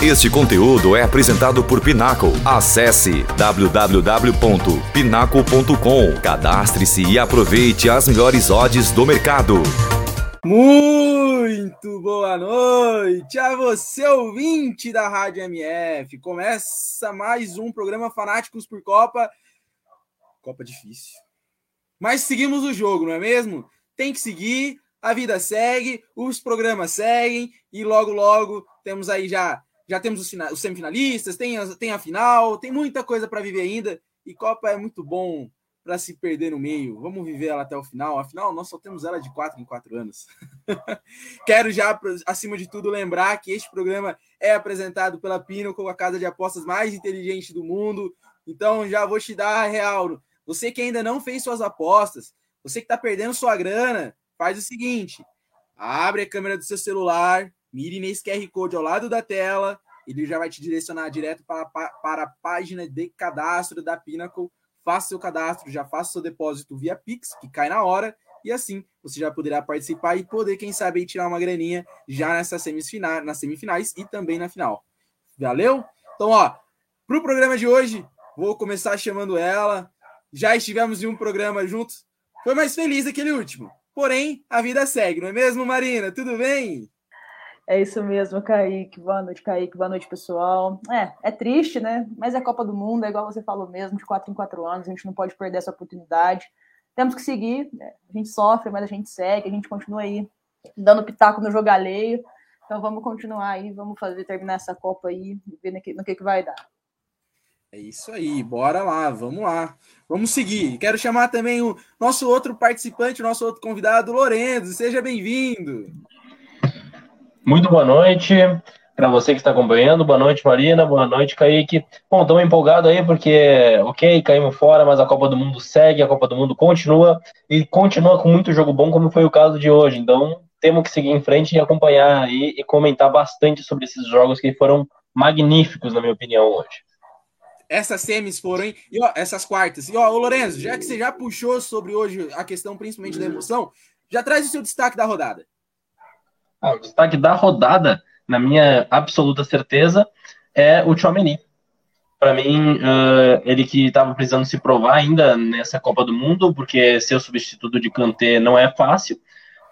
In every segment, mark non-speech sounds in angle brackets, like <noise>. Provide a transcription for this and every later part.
Este conteúdo é apresentado por Pinaco. Acesse www.pinaco.com. Cadastre-se e aproveite as melhores odds do mercado. Muito boa noite a você, ouvinte da Rádio MF. Começa mais um programa Fanáticos por Copa. Copa difícil. Mas seguimos o jogo, não é mesmo? Tem que seguir, a vida segue, os programas seguem e logo, logo temos aí já já temos os, os semifinalistas, tem a, tem a final, tem muita coisa para viver ainda. E Copa é muito bom para se perder no meio. Vamos viver ela até o final. Afinal, nós só temos ela de quatro em quatro anos. <laughs> Quero já, acima de tudo, lembrar que este programa é apresentado pela Pinnacle, a casa de apostas mais inteligente do mundo. Então, já vou te dar a real. Você que ainda não fez suas apostas, você que está perdendo sua grana, faz o seguinte: abre a câmera do seu celular, Mire nesse QR Code ao lado da tela, ele já vai te direcionar direto para, para a página de cadastro da Pinnacle. Faça seu cadastro, já faça seu depósito via Pix, que cai na hora, e assim você já poderá participar e poder, quem sabe, tirar uma graninha já nessas semifinais, nas semifinais e também na final. Valeu? Então, ó, para o programa de hoje, vou começar chamando ela. Já estivemos em um programa juntos. Foi mais feliz aquele último. Porém, a vida segue, não é mesmo, Marina? Tudo bem? É isso mesmo, Kaique. Boa noite, Kaique. Boa noite, pessoal. É, é triste, né? Mas é Copa do Mundo, é igual você falou mesmo, de quatro em quatro anos, a gente não pode perder essa oportunidade. Temos que seguir, né? a gente sofre, mas a gente segue, a gente continua aí dando pitaco no jogo alheio. Então vamos continuar aí, vamos fazer, terminar essa Copa aí e ver no que, no que, que vai dar. É isso aí, bora lá, vamos lá. Vamos seguir. Quero chamar também o nosso outro participante, o nosso outro convidado, Lorenzo. Seja bem-vindo. Muito boa noite para você que está acompanhando. Boa noite, Marina. Boa noite, Kaique. Bom, estamos empolgados aí porque, ok, caímos fora, mas a Copa do Mundo segue, a Copa do Mundo continua e continua com muito jogo bom, como foi o caso de hoje. Então, temos que seguir em frente e acompanhar aí e comentar bastante sobre esses jogos que foram magníficos, na minha opinião, hoje. Essas semis foram, hein? E ó, essas quartas. E ó, o Lorenzo, já que você já puxou sobre hoje a questão principalmente da emoção, já traz o seu destaque da rodada. Ah, o destaque da rodada, na minha absoluta certeza, é o Chomeny. Para mim, uh, ele que estava precisando se provar ainda nessa Copa do Mundo, porque ser o substituto de Kanté não é fácil,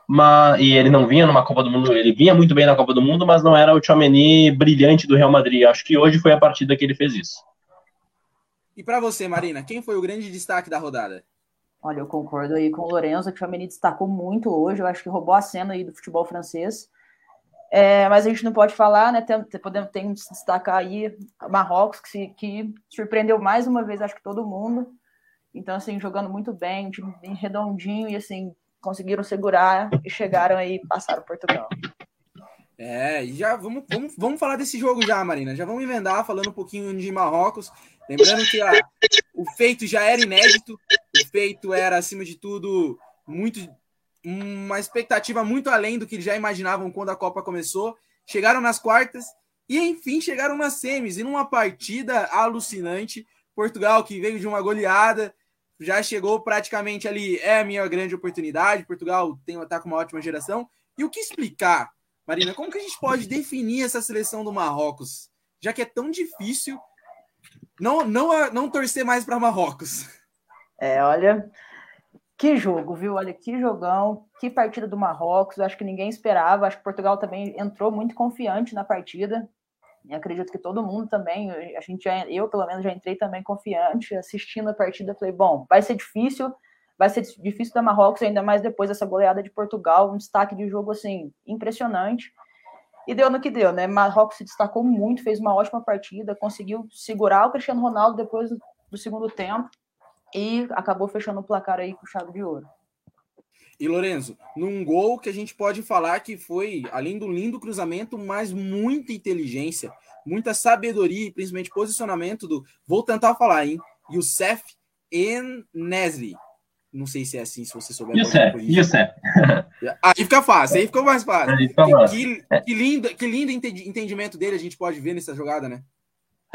mas, e ele não vinha numa Copa do Mundo, ele vinha muito bem na Copa do Mundo, mas não era o Chomeny brilhante do Real Madrid. Acho que hoje foi a partida que ele fez isso. E para você, Marina, quem foi o grande destaque da rodada? Olha, eu concordo aí com o Lorenzo, que o Chamini destacou muito hoje, eu acho que roubou a cena aí do futebol francês. É, mas a gente não pode falar, né? Tem, podemos tem que destacar aí Marrocos, que, se, que surpreendeu mais uma vez, acho que todo mundo. Então, assim, jogando muito bem, um time bem redondinho, e assim, conseguiram segurar e chegaram aí, passaram Portugal. É, e já vamos, vamos, vamos falar desse jogo já, Marina. Já vamos emendar falando um pouquinho de Marrocos. Lembrando que a, o feito já era inédito, o feito era, acima de tudo, muito uma expectativa muito além do que já imaginavam quando a Copa começou. Chegaram nas quartas e, enfim, chegaram nas semis. E numa partida alucinante, Portugal, que veio de uma goleada, já chegou praticamente ali. É a minha grande oportunidade. Portugal tem tá com uma ótima geração. E o que explicar, Marina? Como que a gente pode definir essa seleção do Marrocos? Já que é tão difícil não, não, não torcer mais para Marrocos. É, olha, que jogo, viu? Olha, que jogão, que partida do Marrocos. Acho que ninguém esperava. Acho que Portugal também entrou muito confiante na partida. E acredito que todo mundo também. A gente já, eu pelo menos já entrei também confiante, assistindo a partida. Falei, bom, vai ser difícil, vai ser difícil da Marrocos, ainda mais depois dessa goleada de Portugal. Um destaque de jogo assim impressionante. E deu no que deu, né? Marrocos se destacou muito, fez uma ótima partida, conseguiu segurar o Cristiano Ronaldo depois do segundo tempo e acabou fechando o placar aí com chave de ouro. E Lorenzo, num gol que a gente pode falar que foi, além do lindo cruzamento, mas muita inteligência, muita sabedoria e principalmente posicionamento do. Vou tentar falar, hein? Youssef Enesri. Não sei se é assim, se você souber. Youssef, Youssef. <laughs> Aí fica fácil, aí ficou mais fácil. Que, que, que, lindo, que lindo entendimento dele a gente pode ver nessa jogada, né?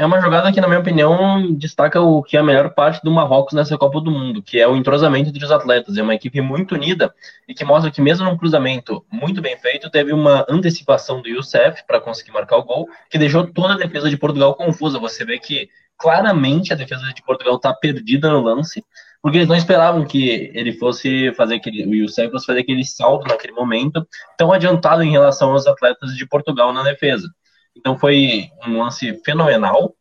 É uma jogada que, na minha opinião, destaca o que é a melhor parte do Marrocos nessa Copa do Mundo, que é o entrosamento entre os atletas. É uma equipe muito unida e que mostra que, mesmo num cruzamento muito bem feito, teve uma antecipação do Youssef para conseguir marcar o gol, que deixou toda a defesa de Portugal confusa. Você vê que claramente a defesa de Portugal está perdida no lance, porque eles não esperavam que ele fosse fazer aquele, o Youssef fosse fazer aquele salto naquele momento, tão adiantado em relação aos atletas de Portugal na defesa. Então foi um lance fenomenal,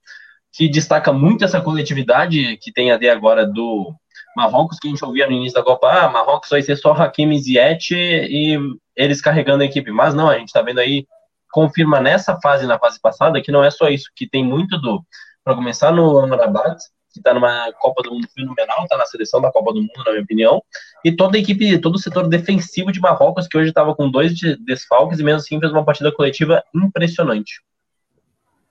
que destaca muito essa coletividade que tem até agora do Marrocos, que a gente ouvia no início da Copa, ah, Marrocos vai ser só Hakimi Ziyech e eles carregando a equipe. Mas não, a gente está vendo aí, confirma nessa fase, na fase passada, que não é só isso, que tem muito do, para começar no Amrabat, que está numa Copa do Mundo fenomenal, está na seleção da Copa do Mundo, na minha opinião, e toda a equipe, todo o setor defensivo de Marrocos, que hoje estava com dois desfalques e mesmo assim fez uma partida coletiva impressionante.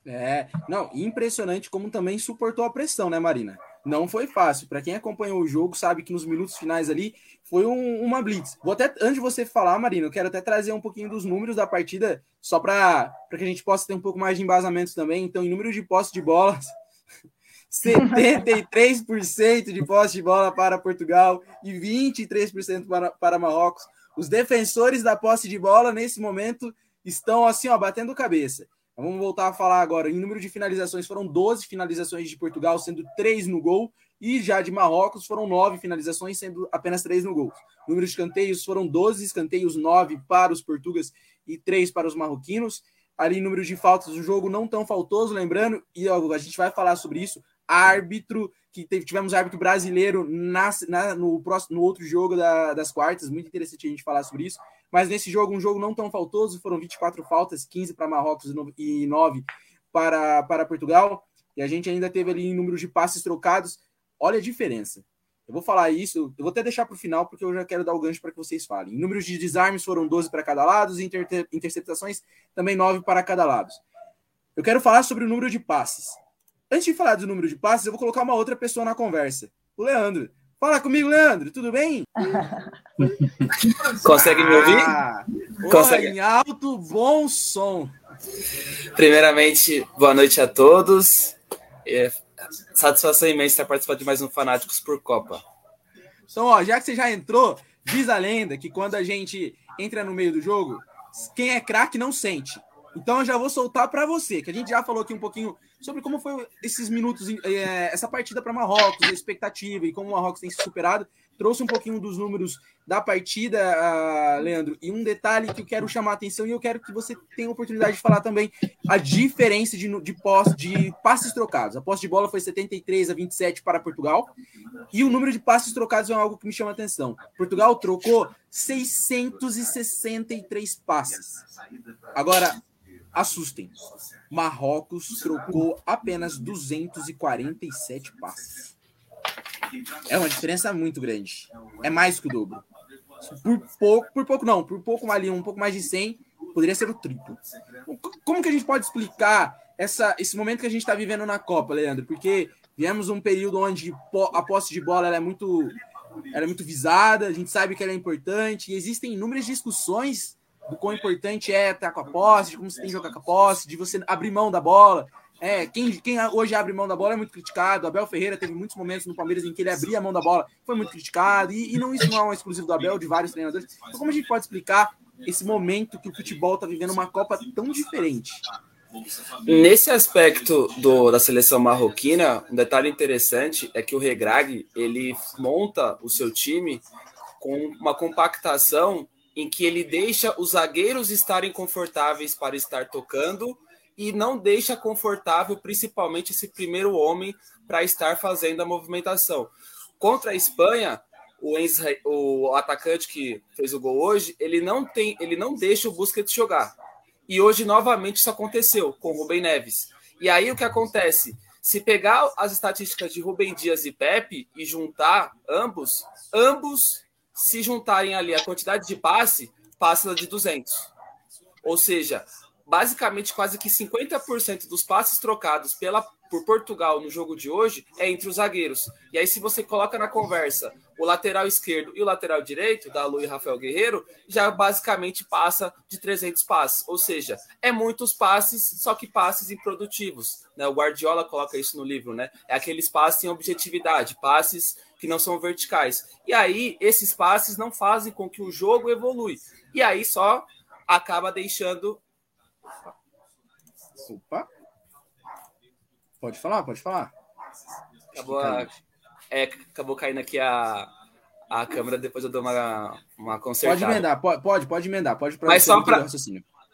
É, não, impressionante como também suportou a pressão, né, Marina? Não foi fácil. Para quem acompanhou o jogo, sabe que nos minutos finais ali foi um, uma blitz. Vou até, antes de você falar, Marina, eu quero até trazer um pouquinho dos números da partida, só para que a gente possa ter um pouco mais de embasamento também. Então, em número de posse de bolas, 73% de posse de bola para Portugal e 23% para, para Marrocos. Os defensores da posse de bola, nesse momento, estão assim, ó, batendo cabeça. Vamos voltar a falar agora. Em número de finalizações, foram 12 finalizações de Portugal, sendo 3 no gol. E já de Marrocos, foram 9 finalizações, sendo apenas 3 no gol. Número de escanteios, foram 12 escanteios, 9 para os portugueses e 3 para os marroquinos. Ali, número de faltas do jogo não tão faltoso, lembrando, e ó, a gente vai falar sobre isso, árbitro, que teve, tivemos árbitro brasileiro na, na, no, próximo, no outro jogo da, das quartas, muito interessante a gente falar sobre isso. Mas nesse jogo, um jogo não tão faltoso, foram 24 faltas, 15 para Marrocos e 9 para, para Portugal. E a gente ainda teve ali número de passes trocados. Olha a diferença. Eu vou falar isso, eu vou até deixar para o final, porque eu já quero dar o gancho para que vocês falem. Em número de desarmes foram 12 para cada lado, inter interceptações também 9 para cada lado. Eu quero falar sobre o número de passes. Antes de falar do número de passes, eu vou colocar uma outra pessoa na conversa. O Leandro. Fala comigo, Leandro, tudo bem? <laughs> Consegue me ouvir? Ah, Consegue. Em alto, bom som. Primeiramente, boa noite a todos. É, satisfação imensa estar participando de mais um Fanáticos por Copa. Então, ó, já que você já entrou, diz a lenda que quando a gente entra no meio do jogo, quem é craque não sente. Então eu já vou soltar para você, que a gente já falou aqui um pouquinho sobre como foi esses minutos, é, essa partida para Marrocos, a expectativa e como o Marrocos tem se superado. Trouxe um pouquinho dos números da partida, uh, Leandro, e um detalhe que eu quero chamar a atenção e eu quero que você tenha a oportunidade de falar também a diferença de, de, posse, de passes trocados. A posse de bola foi 73 a 27 para Portugal e o número de passes trocados é algo que me chama a atenção. Portugal trocou 663 passes. Agora, assustem. Marrocos trocou apenas 247 passes. É uma diferença muito grande. É mais que o dobro. Por pouco, por pouco não, por pouco ali, um pouco mais de 100, poderia ser o triplo. Como que a gente pode explicar essa, esse momento que a gente está vivendo na Copa, Leandro? Porque viemos um período onde a posse de bola é muito, ela é muito visada, a gente sabe que ela é importante, e existem inúmeras discussões do quão importante é estar com a posse, de como você tem que jogar com a posse, de você abrir mão da bola. É, quem, quem hoje abre mão da bola é muito criticado. Abel Ferreira teve muitos momentos no Palmeiras em que ele abria a mão da bola, foi muito criticado. E, e não isso não é um exclusivo do Abel, de vários treinadores. Então, como a gente pode explicar esse momento que o futebol está vivendo uma Copa tão diferente? Nesse aspecto do, da seleção marroquina, um detalhe interessante é que o Regrag ele monta o seu time com uma compactação em que ele deixa os zagueiros estarem confortáveis para estar tocando e não deixa confortável, principalmente esse primeiro homem, para estar fazendo a movimentação. Contra a Espanha, o, o atacante que fez o gol hoje, ele não tem, ele não deixa o Busquets jogar. E hoje novamente isso aconteceu com o Rubem Neves. E aí o que acontece? Se pegar as estatísticas de Rubem Dias e Pepe e juntar ambos, ambos se juntarem ali a quantidade de passe, passa de 200. Ou seja, basicamente quase que 50% dos passes trocados pela, por Portugal no jogo de hoje é entre os zagueiros. E aí, se você coloca na conversa o lateral esquerdo e o lateral direito, da Lu e Rafael Guerreiro, já basicamente passa de 300 passes. Ou seja, é muitos passes, só que passes improdutivos. Né? O Guardiola coloca isso no livro, né? É aqueles passes sem objetividade, passes que não são verticais. E aí, esses passes não fazem com que o jogo evolui. E aí só acaba deixando. Opa! Pode falar, pode falar. Acabou a, é, acabou caindo aqui a, a câmera, depois eu dou uma, uma consertada. Pode emendar, pode, pode, pode emendar, pode mas só pra,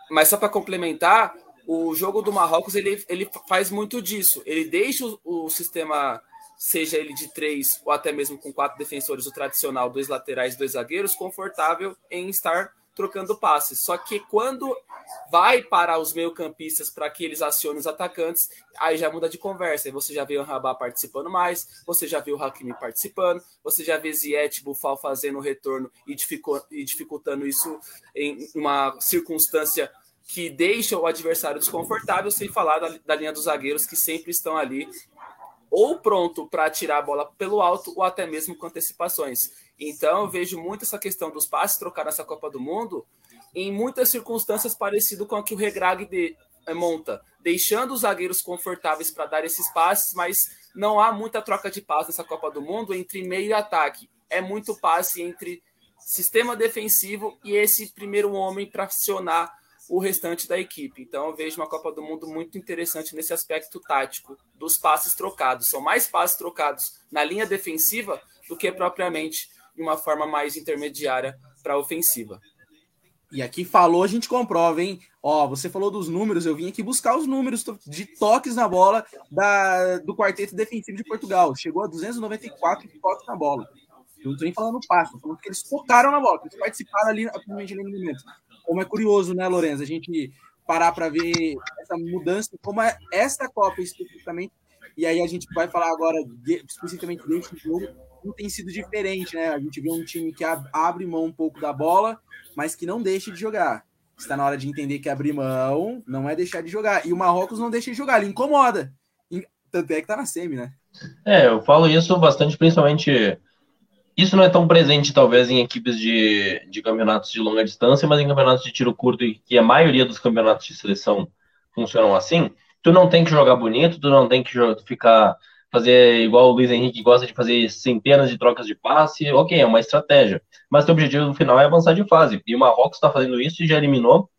mas só para complementar, o jogo do Marrocos ele, ele faz muito disso. Ele deixa o, o, sistema, seja ele de três ou até mesmo com quatro defensores, o tradicional, dois laterais, dois zagueiros, confortável em estar trocando passes. Só que quando vai para os meio-campistas para que eles acionem os atacantes, aí já muda de conversa. Aí você já vê o Rabá participando mais, você já vê o Hakimi participando, você já vê Ziet Bufal fazendo o retorno e, dificultando isso em uma circunstância que deixa o adversário desconfortável, sem falar da, da linha dos zagueiros que sempre estão ali ou pronto para tirar a bola pelo alto ou até mesmo com antecipações. Então eu vejo muito essa questão dos passes trocar nessa Copa do Mundo em muitas circunstâncias parecido com a que o Regrag de, é, monta, deixando os zagueiros confortáveis para dar esses passes, mas não há muita troca de passes nessa Copa do Mundo entre meio e ataque. É muito passe entre sistema defensivo e esse primeiro homem para acionar o restante da equipe. Então eu vejo uma Copa do Mundo muito interessante nesse aspecto tático dos passes trocados. São mais passes trocados na linha defensiva do que propriamente de uma forma mais intermediária para a ofensiva. E aqui falou, a gente comprova, hein? Ó, você falou dos números, eu vim aqui buscar os números de toques na bola da, do quarteto defensivo de Portugal. Chegou a 294 toques na bola. Eu não estou nem falando passo, falando que eles tocaram na bola, eles participaram ali, ali no momento. Como é curioso, né, Lorenzo? A gente parar para ver essa mudança, como é essa Copa especificamente, e aí a gente vai falar agora de, especificamente desse jogo, não tem sido diferente, né? A gente vê um time que abre mão um pouco da bola, mas que não deixa de jogar. Está na hora de entender que abrir mão não é deixar de jogar. E o Marrocos não deixa de jogar, ele incomoda. Tanto é que tá na semi, né? É, eu falo isso bastante, principalmente. Isso não é tão presente, talvez, em equipes de, de campeonatos de longa distância, mas em campeonatos de tiro curto, que a maioria dos campeonatos de seleção funcionam assim. Tu não tem que jogar bonito, tu não tem que ficar fazer igual o Luiz Henrique gosta de fazer centenas de trocas de passe, ok, é uma estratégia. Mas o objetivo no final é avançar de fase. E o Marrocos está fazendo isso e já eliminou,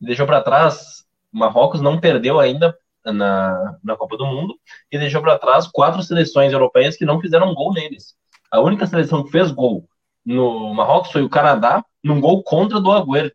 deixou para trás. O Marrocos não perdeu ainda na, na Copa do Mundo e deixou para trás quatro seleções europeias que não fizeram gol neles. A única seleção que fez gol no Marrocos foi o Canadá, num gol contra do Agüero.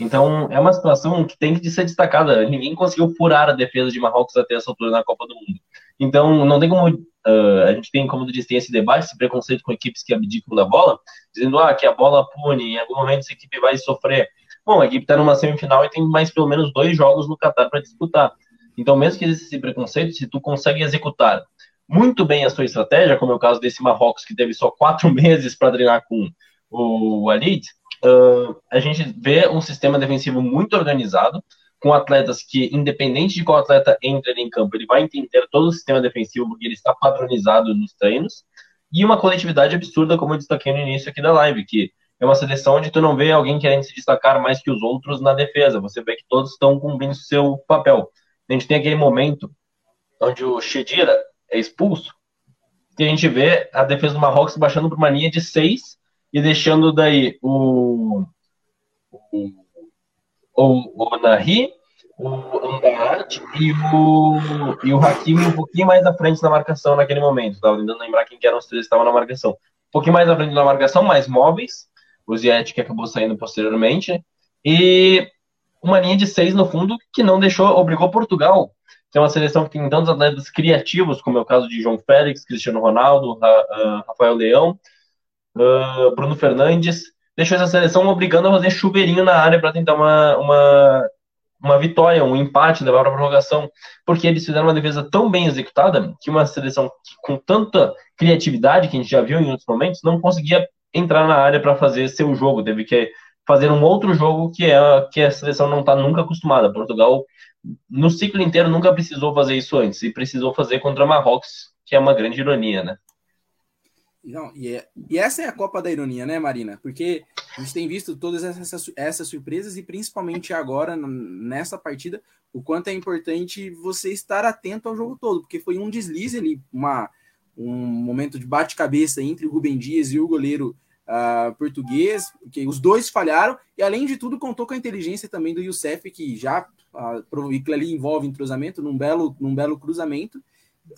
Então, é uma situação que tem que ser destacada. Ninguém conseguiu furar a defesa de Marrocos até essa altura na Copa do Mundo. Então, não tem como. Uh, a gente tem, como tu disse, tem esse debate, esse preconceito com equipes que abdicam da bola, dizendo ah, que a bola pune, em algum momento essa equipe vai sofrer. Bom, a equipe está numa semifinal e tem mais pelo menos dois jogos no Qatar para disputar. Então, mesmo que exista esse preconceito, se tu consegue executar muito bem a sua estratégia, como é o caso desse Marrocos, que teve só quatro <laughs> meses para treinar com o Walid, uh, a gente vê um sistema defensivo muito organizado, com atletas que, independente de qual atleta entra em campo, ele vai entender todo o sistema defensivo, porque ele está padronizado nos treinos, e uma coletividade absurda, como eu destaquei no início aqui da live, que é uma seleção onde tu não vê alguém querendo se destacar mais que os outros na defesa, você vê que todos estão cumprindo seu papel. A gente tem aquele momento onde o Shedira é expulso, e a gente vê a defesa do Marrocos baixando para uma linha de seis e deixando daí o, o o, o Nahi, o Ambaat e o, e o Hakimi um pouquinho mais à frente na marcação naquele momento. Estava tentando lembrar quem que eram os três que estavam na marcação. Um pouquinho mais à frente na marcação, mais móveis. O Ziet que acabou saindo posteriormente. E uma linha de seis no fundo que não deixou, obrigou Portugal, é uma seleção que tem tantos atletas criativos, como é o caso de João Félix, Cristiano Ronaldo, Rafael Leão, uh, Bruno Fernandes, deixou essa seleção obrigando a fazer chuveirinho na área para tentar uma, uma, uma vitória, um empate, levar para a prorrogação, porque eles fizeram uma defesa tão bem executada que uma seleção com tanta criatividade que a gente já viu em outros momentos não conseguia entrar na área para fazer seu jogo, teve que fazer um outro jogo que é que a seleção não está nunca acostumada. Portugal no ciclo inteiro nunca precisou fazer isso antes e precisou fazer contra Marrocos, que é uma grande ironia, né? Não, e, é, e essa é a Copa da Ironia, né, Marina? Porque a gente tem visto todas essas, essas surpresas e principalmente agora, nessa partida, o quanto é importante você estar atento ao jogo todo, porque foi um deslize ali, uma, um momento de bate-cabeça entre o Rubem Dias e o goleiro uh, português, porque os dois falharam, e além de tudo, contou com a inteligência também do Youssef, que já uh, que ali envolve entrosamento, num belo, num belo cruzamento,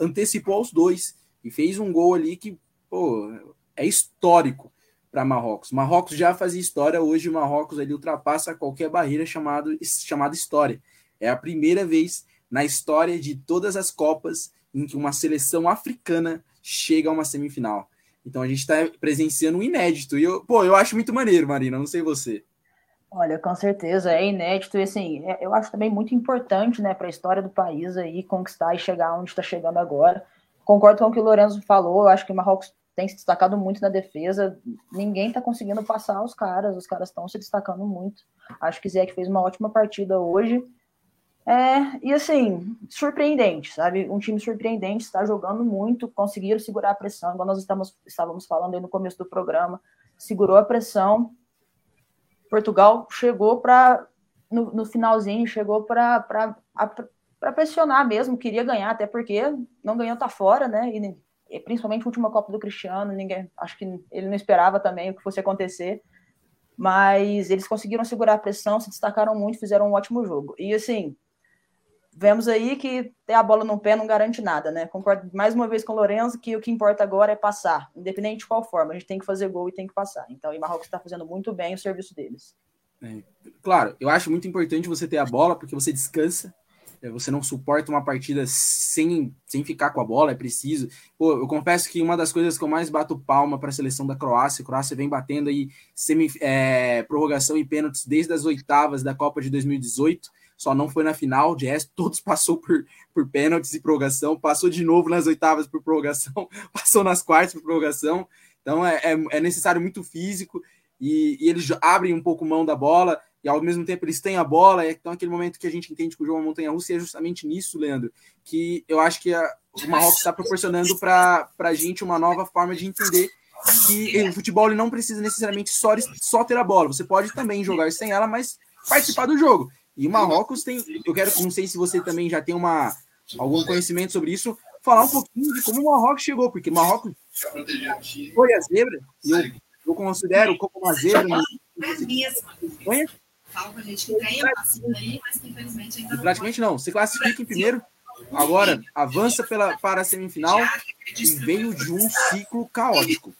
antecipou os dois e fez um gol ali que pô, é histórico para Marrocos. Marrocos já fazia história, hoje o Marrocos ali ultrapassa qualquer barreira chamado, chamada história. É a primeira vez na história de todas as Copas em que uma seleção africana chega a uma semifinal. Então a gente está presenciando um inédito. E eu, pô, eu acho muito maneiro, Marina, não sei você. Olha, com certeza é inédito e assim, é, eu acho também muito importante, né, para a história do país aí conquistar e chegar onde está chegando agora. Concordo com o que o Lorenzo falou, eu acho que o Marrocos tem se destacado muito na defesa. Ninguém está conseguindo passar os caras, os caras estão se destacando muito. Acho que Zé fez uma ótima partida hoje. É, e assim, surpreendente, sabe? Um time surpreendente, está jogando muito, conseguiram segurar a pressão, igual nós estamos, estávamos falando aí no começo do programa, segurou a pressão. Portugal chegou para, no, no, finalzinho, chegou para pressionar mesmo, queria ganhar, até porque não ganhou, tá fora, né? E, e principalmente a última Copa do Cristiano, ninguém, acho que ele não esperava também o que fosse acontecer mas eles conseguiram segurar a pressão, se destacaram muito, fizeram um ótimo jogo. E assim, vemos aí que ter a bola no pé não garante nada, né? Concordo mais uma vez com o Lorenzo que o que importa agora é passar, independente de qual forma, a gente tem que fazer gol e tem que passar. Então, o Marrocos está fazendo muito bem o serviço deles. É, claro, eu acho muito importante você ter a bola, porque você descansa, é, você não suporta uma partida sem, sem ficar com a bola, é preciso. Pô, eu confesso que uma das coisas que eu mais bato palma para a seleção da Croácia, a Croácia vem batendo aí semi, é, prorrogação e pênaltis desde as oitavas da Copa de 2018 só não foi na final, de resto, <laughs> todos passou por, por pênaltis e prorrogação, passou de novo nas oitavas por prorrogação, <laughs> passou nas quartas por prorrogação. Então é, é, é necessário muito físico e, e, eles abrem um pouco mão da bola e ao mesmo tempo eles têm a bola. Então, aquele momento que a gente entende que o jogo é uma montanha russa, e é justamente nisso, Leandro, que eu acho que a, o Marrocos está proporcionando para a gente uma nova forma de entender que o futebol não precisa necessariamente só, só ter a bola. Você pode também jogar sem ela, mas participar do jogo. E o Marrocos tem, eu quero, não sei se você também já tem uma algum conhecimento sobre isso, falar um pouquinho de como o Marrocos chegou, porque o Marrocos foi a zebra, e eu, eu considero como uma zebra. No, Praticamente não. Você classifica em primeiro, agora avança pela, para a semifinal e veio de um ciclo caótico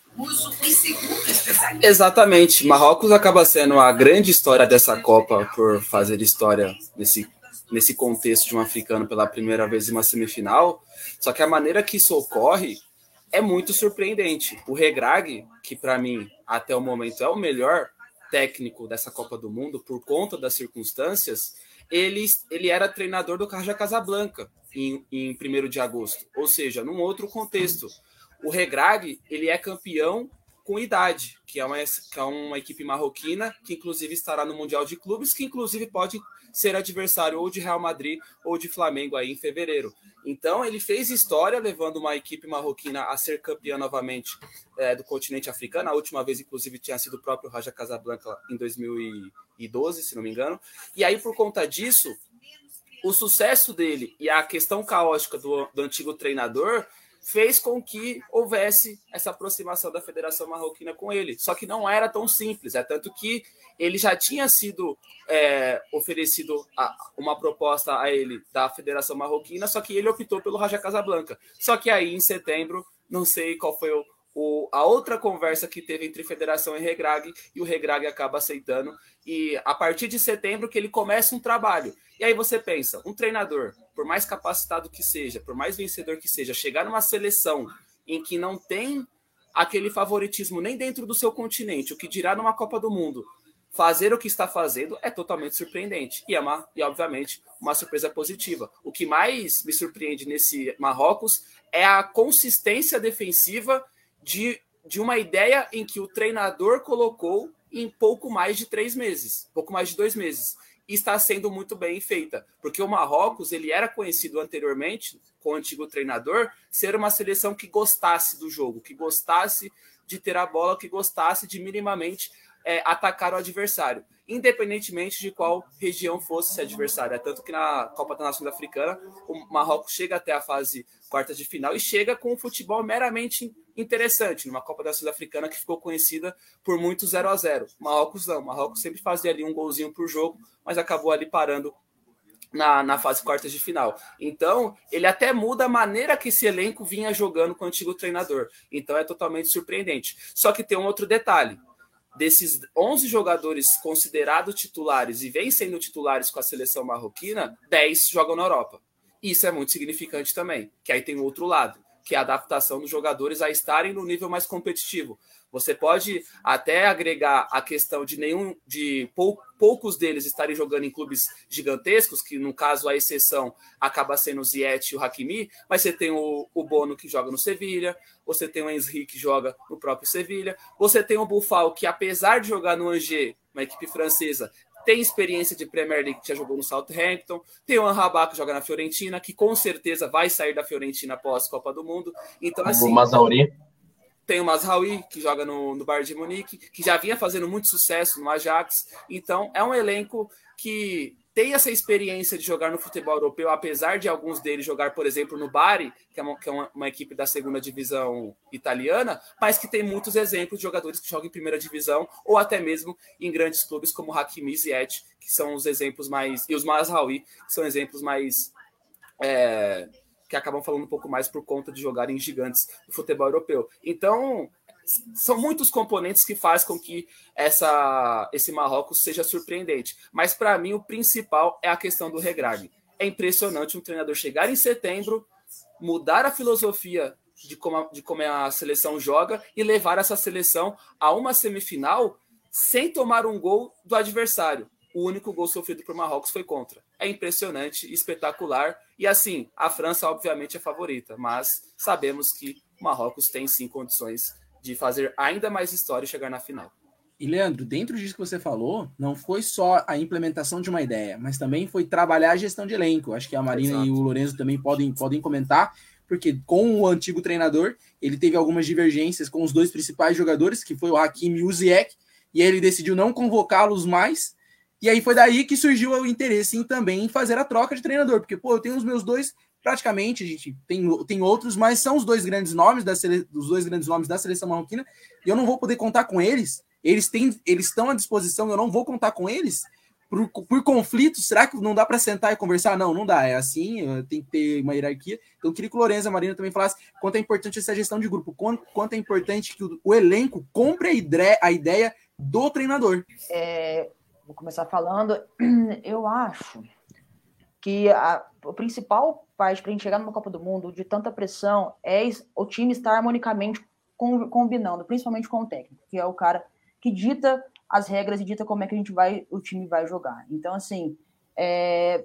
Exatamente. Marrocos acaba sendo a grande história dessa Copa por fazer história nesse, nesse contexto de um africano pela primeira vez em uma semifinal. Só que a maneira que isso ocorre é muito surpreendente. O Regrag, que para mim até o momento é o melhor técnico dessa Copa do Mundo por conta das circunstâncias, ele, ele era treinador do Raja Casablanca em, em 1 de agosto, ou seja, num outro contexto. O Regrag, ele é campeão com idade, que é, uma, que é uma equipe marroquina, que inclusive estará no Mundial de Clubes, que inclusive pode ser adversário ou de Real Madrid ou de Flamengo aí em fevereiro. Então ele fez história levando uma equipe marroquina a ser campeã novamente é, do continente africano. A última vez, inclusive, tinha sido o próprio Raja Casablanca em 2012, se não me engano. E aí, por conta disso, o sucesso dele e a questão caótica do, do antigo treinador fez com que houvesse essa aproximação da Federação Marroquina com ele. Só que não era tão simples, é tanto que ele já tinha sido é, oferecido a, uma proposta a ele da Federação Marroquina, só que ele optou pelo Raja Casablanca. Só que aí, em setembro, não sei qual foi o, o, a outra conversa que teve entre Federação e Regrag, e o Regrag acaba aceitando. E a partir de setembro que ele começa um trabalho. E aí você pensa, um treinador, por mais capacitado que seja, por mais vencedor que seja, chegar numa seleção em que não tem aquele favoritismo nem dentro do seu continente, o que dirá numa Copa do Mundo, fazer o que está fazendo é totalmente surpreendente. E, é uma, e obviamente, uma surpresa positiva. O que mais me surpreende nesse Marrocos é a consistência defensiva de, de uma ideia em que o treinador colocou em pouco mais de três meses, pouco mais de dois meses. está sendo muito bem feita, porque o Marrocos ele era conhecido anteriormente com o antigo treinador ser uma seleção que gostasse do jogo, que gostasse de ter a bola, que gostasse de minimamente é, atacar o adversário, independentemente de qual região fosse esse adversário. É tanto que na Copa da Nação Africana, o Marrocos chega até a fase quartas de final e chega com um futebol meramente interessante, numa Copa da Nação Africana que ficou conhecida por muito 0 a 0 Marrocos não, Marrocos sempre fazia ali um golzinho por jogo, mas acabou ali parando na, na fase quartas de final. Então, ele até muda a maneira que esse elenco vinha jogando com o antigo treinador. Então, é totalmente surpreendente. Só que tem um outro detalhe desses 11 jogadores considerados titulares e vêm sendo titulares com a seleção marroquina, 10 jogam na Europa. Isso é muito significante também, que aí tem o outro lado, que é a adaptação dos jogadores a estarem no nível mais competitivo. Você pode até agregar a questão de nenhum de pou, poucos deles estarem jogando em clubes gigantescos, que no caso a exceção acaba sendo o Ziyech e o Hakimi, mas você tem o, o Bono que joga no Sevilha, você tem o Enzri que joga no próprio Sevilha, você tem o Buffal que apesar de jogar no Angers, uma equipe francesa, tem experiência de Premier League, que já jogou no Southampton, tem o Anrabá que joga na Fiorentina, que com certeza vai sair da Fiorentina após a Copa do Mundo. Então, assim, o Mazauri. Tem o Masraoui, que joga no, no Bayern de Munique, que já vinha fazendo muito sucesso no Ajax. Então, é um elenco que tem essa experiência de jogar no futebol europeu, apesar de alguns deles jogar, por exemplo, no Bari, que é, uma, que é uma, uma, equipe da segunda divisão italiana, mas que tem muitos exemplos de jogadores que jogam em primeira divisão ou até mesmo em grandes clubes como Hakimi e Ziyech, que são os exemplos mais. e os Masraoui, que são exemplos mais. É, que acabam falando um pouco mais por conta de jogarem gigantes do futebol europeu. Então, são muitos componentes que fazem com que essa, esse Marrocos seja surpreendente. Mas para mim o principal é a questão do regrag. É impressionante um treinador chegar em setembro, mudar a filosofia de como a, de como a seleção joga e levar essa seleção a uma semifinal sem tomar um gol do adversário o único gol sofrido por Marrocos foi contra. É impressionante, espetacular. E assim, a França, obviamente, é favorita, mas sabemos que Marrocos tem sim condições de fazer ainda mais história e chegar na final. E Leandro, dentro disso que você falou, não foi só a implementação de uma ideia, mas também foi trabalhar a gestão de elenco. Acho que a Marina Exato. e o Lorenzo também podem, podem comentar, porque com o antigo treinador, ele teve algumas divergências com os dois principais jogadores, que foi o Hakimi e o Ziyech, e ele decidiu não convocá-los mais e aí foi daí que surgiu o interesse em também fazer a troca de treinador, porque, pô, eu tenho os meus dois, praticamente, a gente tem, tem outros, mas são os dois grandes nomes da sele, dos dois grandes nomes da seleção marroquina, e eu não vou poder contar com eles. Eles têm, eles estão à disposição, eu não vou contar com eles. Por, por será que não dá para sentar e conversar? Não, não dá. É assim, tem que ter uma hierarquia. Então, eu queria que o Lorenzo a Marina também falassem quanto é importante essa gestão de grupo, quanto, quanto é importante que o, o elenco compre a ideia do treinador. É, vou começar falando, <clears throat> eu acho que a, a principal parte para a gente chegar numa Copa do Mundo de tanta pressão é o time estar harmonicamente com, combinando, principalmente com o técnico, que é o cara que dita as regras e dita como é que a gente vai, o time vai jogar. Então, assim, é,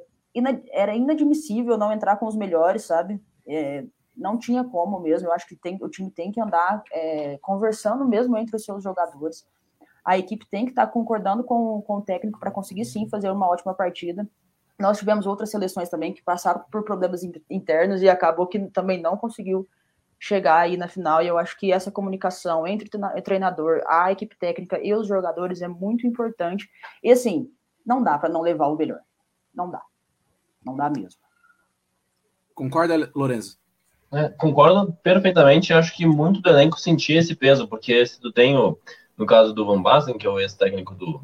era inadmissível não entrar com os melhores, sabe? É, não tinha como mesmo. Eu acho que tem, o time tem que andar é, conversando mesmo entre os seus jogadores a equipe tem que estar concordando com, com o técnico para conseguir sim fazer uma ótima partida. Nós tivemos outras seleções também que passaram por problemas internos e acabou que também não conseguiu chegar aí na final. E eu acho que essa comunicação entre o treinador, a equipe técnica e os jogadores é muito importante. E assim, não dá para não levar o melhor. Não dá. Não dá mesmo. Concorda, Lorenzo? É, concordo perfeitamente. Eu acho que muito do elenco sentia esse peso, porque se tu tem o no caso do Van Basten, que é o ex-técnico do,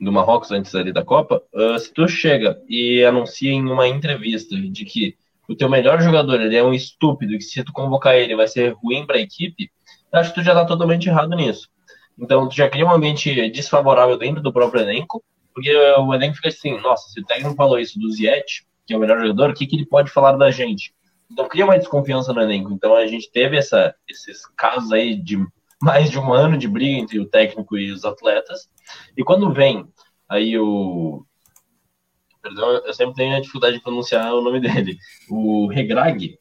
do Marrocos antes ali da Copa, uh, se tu chega e anuncia em uma entrevista de que o teu melhor jogador ele é um estúpido e que se tu convocar ele vai ser ruim para a equipe, acho que tu já está totalmente errado nisso. Então, tu já cria um ambiente desfavorável dentro do próprio elenco, porque o elenco fica assim, nossa, se o técnico falou isso do Ziyech, que é o melhor jogador, o que, que ele pode falar da gente? Então, cria uma desconfiança no elenco. Então, a gente teve essa, esses casos aí de mais de um ano de briga entre o técnico e os atletas. E quando vem aí o. Perdão, eu sempre tenho a dificuldade de pronunciar o nome dele. <laughs> O Regrag.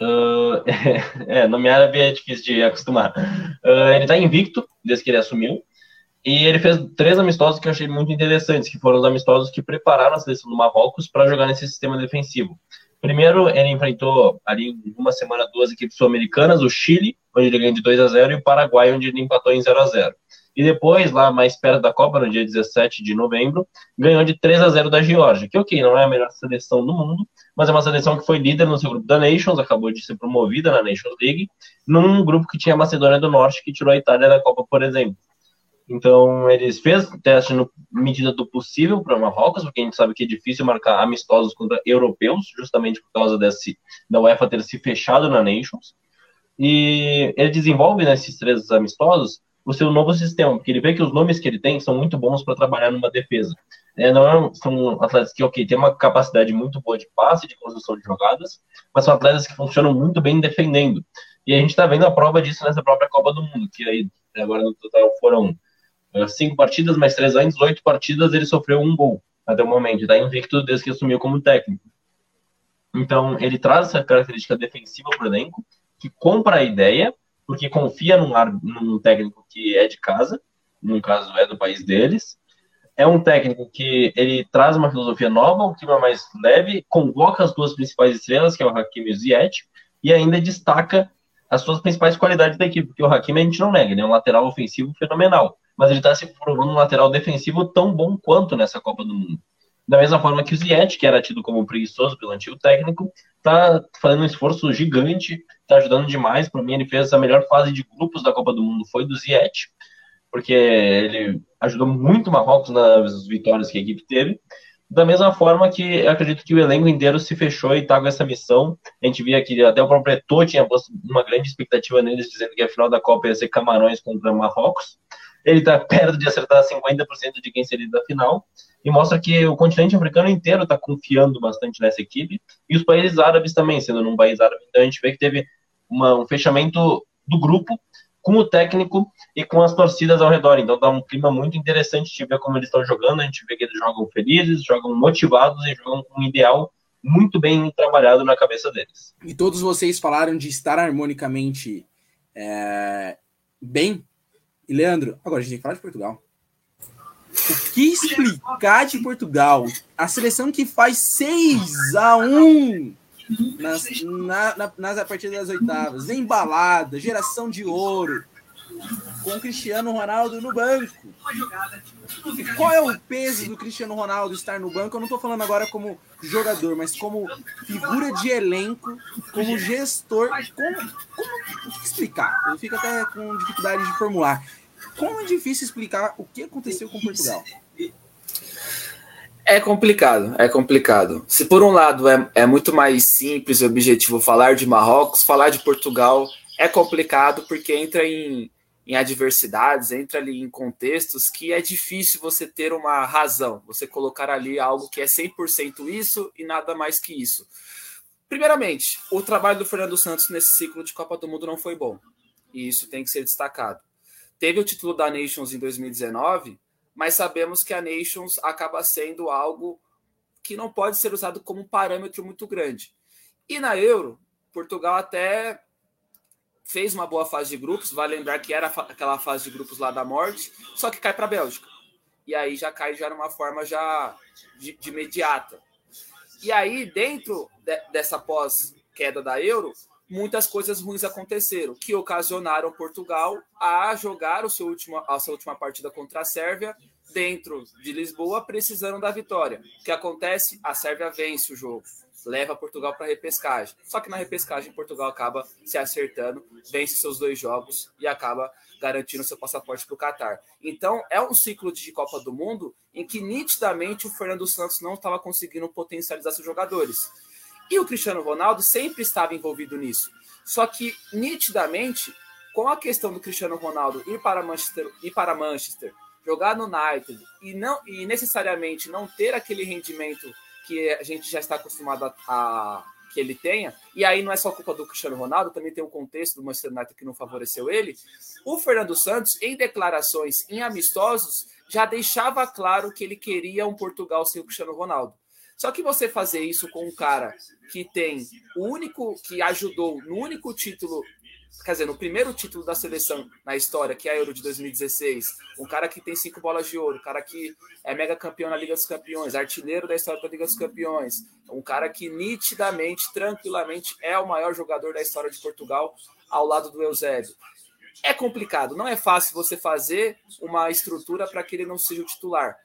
Uh, <laughs> é, é, nome árabe é difícil de acostumar. Uh, ele está invicto desde que ele assumiu. E ele fez três amistosos que eu achei muito interessantes, que foram os amistosos que prepararam a seleção do Marrocos para jogar nesse sistema defensivo. Primeiro, ele enfrentou ali uma semana duas equipes sul-americanas, o Chile, onde ele ganhou de 2 a 0 e o Paraguai, onde ele empatou em 0 a 0 E depois, lá mais perto da Copa, no dia 17 de novembro, ganhou de 3 a 0 da Geórgia, que ok, não é a melhor seleção do mundo, mas é uma seleção que foi líder no seu grupo da Nations, acabou de ser promovida na Nations League, num grupo que tinha a Macedônia do Norte, que tirou a Itália da Copa, por exemplo. Então, eles fez teste no medida do possível para Marrocos, porque a gente sabe que é difícil marcar amistosos contra europeus, justamente por causa desse, da UEFA ter se fechado na Nations. E ele desenvolve nesses três amistosos o seu novo sistema, porque ele vê que os nomes que ele tem são muito bons para trabalhar numa defesa. É, não é, são atletas que, ok, tem uma capacidade muito boa de passe, de construção de jogadas, mas são atletas que funcionam muito bem defendendo. E a gente está vendo a prova disso nessa própria Copa do Mundo, que aí agora no total foram é, cinco partidas, mais três anos, oito partidas, ele sofreu um gol até o momento. Está invicto desde que assumiu como técnico. Então, ele traz essa característica defensiva para o elenco, que compra a ideia, porque confia num, num técnico que é de casa, no caso é do país deles. É um técnico que ele traz uma filosofia nova, um clima mais leve, convoca as duas principais estrelas, que é o Hakimi e o Ziyech, e ainda destaca as suas principais qualidades da equipe, porque o Hakimi a gente não nega, ele é um lateral ofensivo fenomenal mas ele está se provando um lateral defensivo tão bom quanto nessa Copa do Mundo. Da mesma forma que o Ziyech, que era tido como preguiçoso pelo antigo técnico, está fazendo um esforço gigante, está ajudando demais. Para mim, ele fez a melhor fase de grupos da Copa do Mundo, foi do Ziyech, porque ele ajudou muito o Marrocos nas vitórias que a equipe teve. Da mesma forma que acredito que o elenco inteiro se fechou e está com essa missão. A gente via que até o próprio Eto'o tinha posto uma grande expectativa neles, dizendo que a final da Copa ia ser Camarões contra Marrocos ele está <laughs> perto de acertar 50% de quem seria da final, e mostra que o continente africano inteiro está confiando bastante nessa equipe, e os países árabes também, sendo num país árabe, então a gente vê que teve uma, um fechamento do grupo com o técnico e com as torcidas ao redor, então dá um clima muito interessante de ver como eles estão jogando, a gente vê que eles jogam felizes, jogam motivados e jogam com um ideal muito bem trabalhado na cabeça deles. E todos vocês falaram de estar harmonicamente é, bem e Leandro, agora a gente tem que falar de Portugal. O que explicar de Portugal? A seleção que faz 6 a 1 nas, na, na, nas a partir das oitavas, embalada, geração de ouro, com Cristiano Ronaldo no banco. Qual é o peso do Cristiano Ronaldo estar no banco? Eu não estou falando agora como jogador, mas como figura de elenco, como gestor. Como, como explicar? Eu fico até com dificuldade de formular. Como é difícil explicar o que aconteceu com Portugal? É complicado, é complicado. Se por um lado é, é muito mais simples e objetivo falar de Marrocos, falar de Portugal é complicado porque entra em em adversidades, entra ali em contextos que é difícil você ter uma razão, você colocar ali algo que é 100% isso e nada mais que isso. Primeiramente, o trabalho do Fernando Santos nesse ciclo de Copa do Mundo não foi bom, e isso tem que ser destacado. Teve o título da Nations em 2019, mas sabemos que a Nations acaba sendo algo que não pode ser usado como um parâmetro muito grande. E na Euro, Portugal até fez uma boa fase de grupos, vai lembrar que era aquela fase de grupos lá da morte, só que cai para a Bélgica. E aí já cai já numa forma já de, de imediata. E aí, dentro de, dessa pós-queda da Euro, muitas coisas ruins aconteceram, que ocasionaram Portugal a jogar o seu último, a sua última partida contra a Sérvia dentro de Lisboa, precisando da vitória. O que acontece? A Sérvia vence o jogo leva Portugal para a repescagem. Só que na repescagem, Portugal acaba se acertando, vence seus dois jogos e acaba garantindo seu passaporte para o Catar. Então, é um ciclo de Copa do Mundo em que nitidamente o Fernando Santos não estava conseguindo potencializar seus jogadores. E o Cristiano Ronaldo sempre estava envolvido nisso. Só que, nitidamente, com a questão do Cristiano Ronaldo ir para Manchester, ir para Manchester jogar no United e, não, e necessariamente não ter aquele rendimento que a gente já está acostumado a, a, que ele tenha, e aí não é só culpa do Cristiano Ronaldo, também tem o contexto do Manchester United que não favoreceu ele. O Fernando Santos, em declarações em amistosos, já deixava claro que ele queria um Portugal sem o Cristiano Ronaldo. Só que você fazer isso com um cara que tem o único que ajudou no único título quer dizer, no primeiro título da seleção na história, que é a Euro de 2016, um cara que tem cinco bolas de ouro, um cara que é mega campeão na Liga dos Campeões, artilheiro da história da Liga dos Campeões, um cara que nitidamente, tranquilamente é o maior jogador da história de Portugal ao lado do Eusébio. É complicado, não é fácil você fazer uma estrutura para que ele não seja o titular.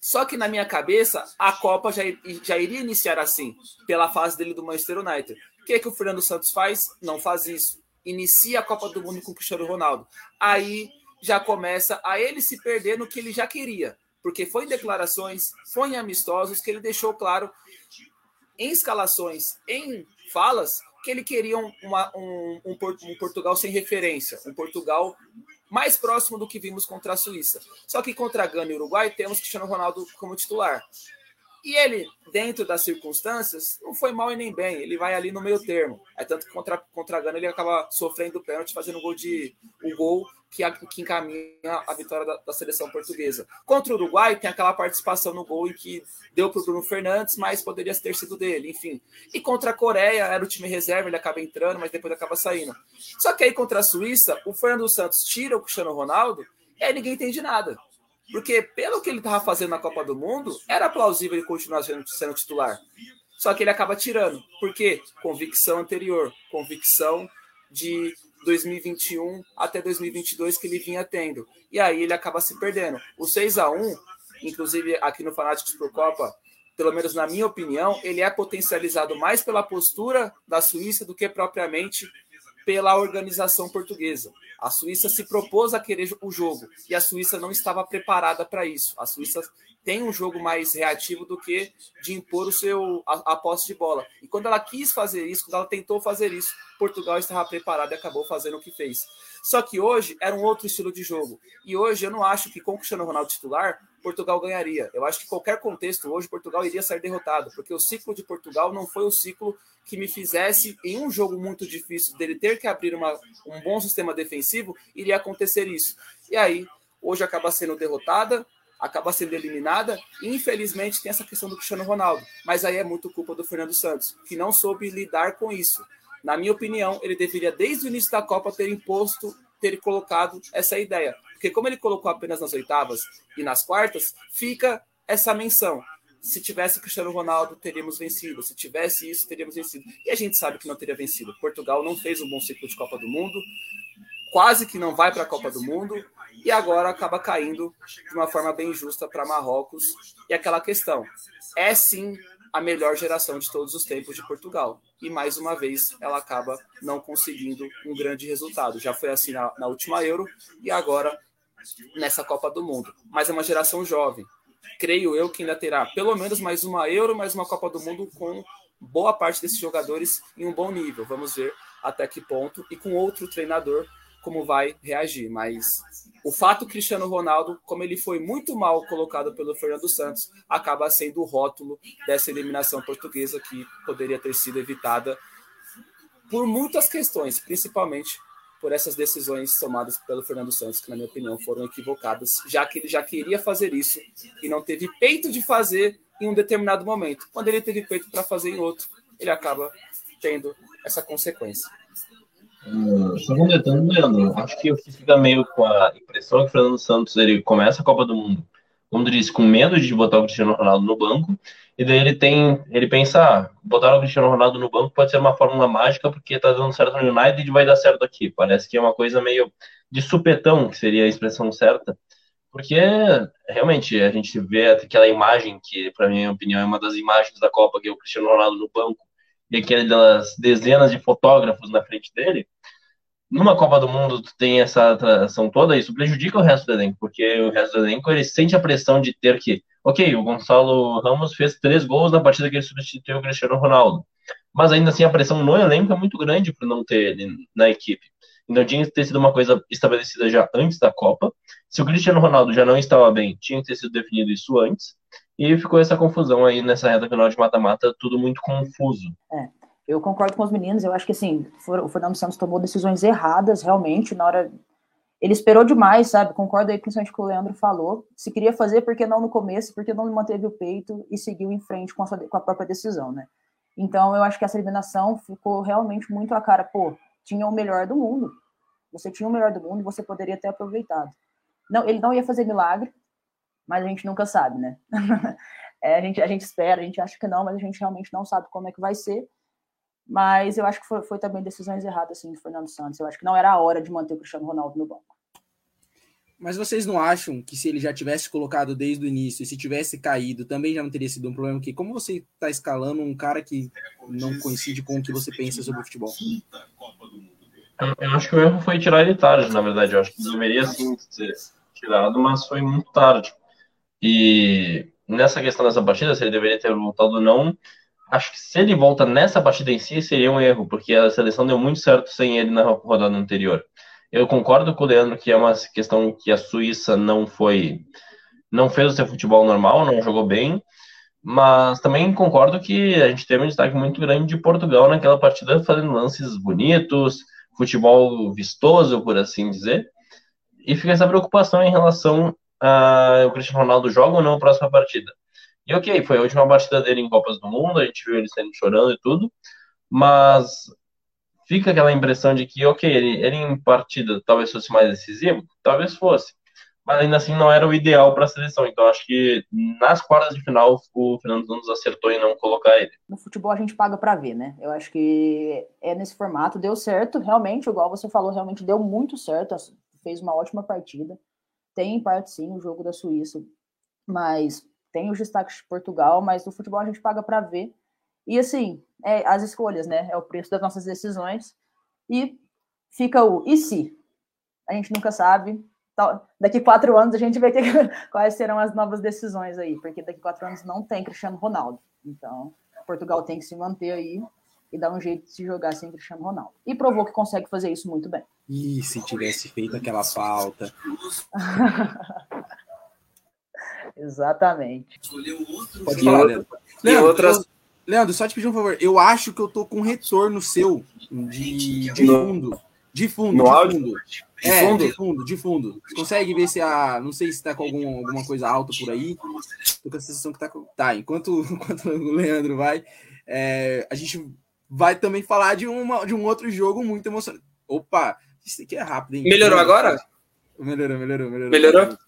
Só que na minha cabeça, a Copa já, já iria iniciar assim, pela fase dele do Manchester United. O que, é que o Fernando Santos faz? Não faz isso. Inicia a Copa do Mundo com o Cristiano Ronaldo. Aí já começa a ele se perder no que ele já queria. Porque foi em declarações, foi em amistosos que ele deixou claro em escalações, em falas, que ele queria uma, um, um, um Portugal sem referência, um Portugal mais próximo do que vimos contra a Suíça. Só que contra a Gana e Uruguai temos Cristiano Ronaldo como titular. E ele, dentro das circunstâncias, não foi mal e nem bem. Ele vai ali no meio termo. É tanto que contra, contra Gana ele acaba sofrendo o pênalti, fazendo o gol de o gol que, que encaminha a vitória da, da, seleção portuguesa. Contra o Uruguai, tem aquela participação no gol em que deu para o Bruno Fernandes, mas poderia ter sido dele, enfim. E contra a Coreia, era o time reserva, ele acaba entrando, mas depois acaba saindo. Só que aí contra a Suíça, o Fernando Santos tira o Cristiano Ronaldo e aí ninguém entende nada. Porque pelo que ele estava fazendo na Copa do Mundo, era plausível ele continuar sendo, sendo titular. Só que ele acaba tirando. Por quê? Convicção anterior, convicção de 2021 até 2022 que ele vinha tendo. E aí ele acaba se perdendo. O 6 a 1 inclusive aqui no Fanáticos por Copa, pelo menos na minha opinião, ele é potencializado mais pela postura da Suíça do que propriamente pela organização portuguesa. A Suíça se propôs a querer o jogo e a Suíça não estava preparada para isso. A Suíça tem um jogo mais reativo do que de impor o seu a, a, posse de bola. E quando ela quis fazer isso, quando ela tentou fazer isso, Portugal estava preparado e acabou fazendo o que fez. Só que hoje era um outro estilo de jogo. E hoje eu não acho que com o Cristiano Ronaldo titular, Portugal ganharia. Eu acho que qualquer contexto hoje Portugal iria sair derrotado, porque o ciclo de Portugal não foi o ciclo que me fizesse em um jogo muito difícil dele ter que abrir uma, um bom sistema defensivo, iria acontecer isso. E aí, hoje acaba sendo derrotada, acaba sendo eliminada. E infelizmente tem essa questão do Cristiano Ronaldo. Mas aí é muito culpa do Fernando Santos, que não soube lidar com isso. Na minha opinião, ele deveria, desde o início da Copa, ter imposto, ter colocado essa ideia. Porque como ele colocou apenas nas oitavas e nas quartas, fica essa menção. Se tivesse Cristiano Ronaldo, teríamos vencido. Se tivesse isso, teríamos vencido. E a gente sabe que não teria vencido. Portugal não fez um bom ciclo de Copa do Mundo, quase que não vai para a Copa do Mundo e agora acaba caindo de uma forma bem justa para Marrocos. E aquela questão: é sim a melhor geração de todos os tempos de Portugal. E mais uma vez ela acaba não conseguindo um grande resultado. Já foi assim na, na última Euro e agora nessa Copa do Mundo. Mas é uma geração jovem. Creio eu que ainda terá pelo menos mais uma Euro, mais uma Copa do Mundo com boa parte desses jogadores em um bom nível. Vamos ver até que ponto e com outro treinador como vai reagir. Mas o fato Cristiano Ronaldo, como ele foi muito mal colocado pelo Fernando Santos, acaba sendo o rótulo dessa eliminação portuguesa que poderia ter sido evitada por muitas questões, principalmente por essas decisões tomadas pelo Fernando Santos, que na minha opinião foram equivocadas, já que ele já queria fazer isso e não teve peito de fazer em um determinado momento. Quando ele teve peito para fazer em outro, ele acaba tendo essa consequência. Uh, só completando, Leandro, acho que eu fica meio com a impressão que o Fernando Santos ele começa a Copa do Mundo, como tu disse, com medo de botar o Cristiano Ronaldo no banco, e daí ele tem, ele pensa, ah, botar o Cristiano Ronaldo no banco pode ser uma fórmula mágica porque tá dando certo no United e vai dar certo aqui. Parece que é uma coisa meio de supetão, que seria a expressão certa, porque realmente a gente vê aquela imagem que, para minha opinião, é uma das imagens da Copa, que é o Cristiano Ronaldo no banco, e aquelas dezenas de fotógrafos na frente dele, numa Copa do Mundo tu tem essa atração toda, isso prejudica o resto do elenco, porque o resto do elenco ele sente a pressão de ter que, ok, o Gonçalo Ramos fez três gols na partida que ele substituiu o Cristiano Ronaldo, mas ainda assim a pressão no elenco é muito grande por não ter ele na equipe. Então tinha que ter sido uma coisa estabelecida já antes da Copa. Se o Cristiano Ronaldo já não estava bem, tinha que ter sido definido isso antes. E ficou essa confusão aí nessa reta final de mata-mata, tudo muito confuso. É, eu concordo com os meninos, eu acho que assim, o Fernando Santos tomou decisões erradas, realmente, na hora. Ele esperou demais, sabe? Concordo aí principalmente com o Leandro falou. Se queria fazer, por que não no começo? Porque não manteve o peito e seguiu em frente com a, sua, com a própria decisão, né? Então, eu acho que essa eliminação ficou realmente muito a cara. Pô, tinha o melhor do mundo. Você tinha o melhor do mundo, você poderia ter aproveitado. Não, ele não ia fazer milagre, mas a gente nunca sabe, né? <laughs> é, a, gente, a gente espera, a gente acha que não, mas a gente realmente não sabe como é que vai ser. Mas eu acho que foi, foi também decisões erradas, assim, do Fernando Santos. Eu acho que não era a hora de manter o Cristiano Ronaldo no banco. Mas vocês não acham que se ele já tivesse colocado desde o início e se tivesse caído, também já não teria sido um problema? Porque como você está escalando um cara que não coincide com o que você pensa sobre o futebol? Eu acho que o erro foi tirar ele tarde, na verdade. Eu acho que deveria sim ser tirado, mas foi muito tarde. E nessa questão dessa partida, se ele deveria ter voltado ou não, acho que se ele volta nessa partida em si, seria um erro, porque a seleção deu muito certo sem ele na rodada anterior. Eu concordo com o Leandro que é uma questão que a Suíça não foi. não fez o seu futebol normal, não jogou bem, mas também concordo que a gente teve um destaque muito grande de Portugal naquela partida, fazendo lances bonitos, futebol vistoso, por assim dizer. E fica essa preocupação em relação a o Cristiano Ronaldo joga ou não a próxima partida. E ok, foi a última partida dele em Copas do Mundo, a gente viu ele saindo chorando e tudo, mas fica aquela impressão de que, ok, ele, ele em partida talvez fosse mais decisivo, talvez fosse, mas ainda assim não era o ideal para a seleção. Então acho que nas quartas de final o Fernando Santos acertou em não colocar ele. No futebol a gente paga para ver, né? Eu acho que é nesse formato, deu certo, realmente, igual você falou, realmente deu muito certo, fez uma ótima partida. Tem parte sim o jogo da Suíça, mas tem os destaques de Portugal, mas no futebol a gente paga para ver. E assim, é as escolhas, né? É o preço das nossas decisões. E fica o e se? A gente nunca sabe. Daqui quatro anos a gente vai ter <laughs> quais serão as novas decisões aí, porque daqui quatro anos não tem Cristiano Ronaldo. Então, Portugal tem que se manter aí e dar um jeito de se jogar sem Cristiano Ronaldo. E provou que consegue fazer isso muito bem. E se tivesse feito aquela falta? <laughs> <laughs> Exatamente. Pode falar, Leandro. Leandro, outras... Leandro, só te pedir um favor. Eu acho que eu tô com retorno seu de, de fundo. De fundo, no de áudio? fundo. De é, fundo? de fundo, de fundo. Você consegue ver se a. Não sei se tá com algum, alguma coisa alta por aí. Tô com a sensação que tá. Tá, enquanto, <laughs> enquanto o Leandro vai, é, a gente vai também falar de, uma, de um outro jogo muito emocionante. Opa, isso aqui é rápido, hein? Melhorou agora? Melhorou, melhorou, melhorou. Melhorou?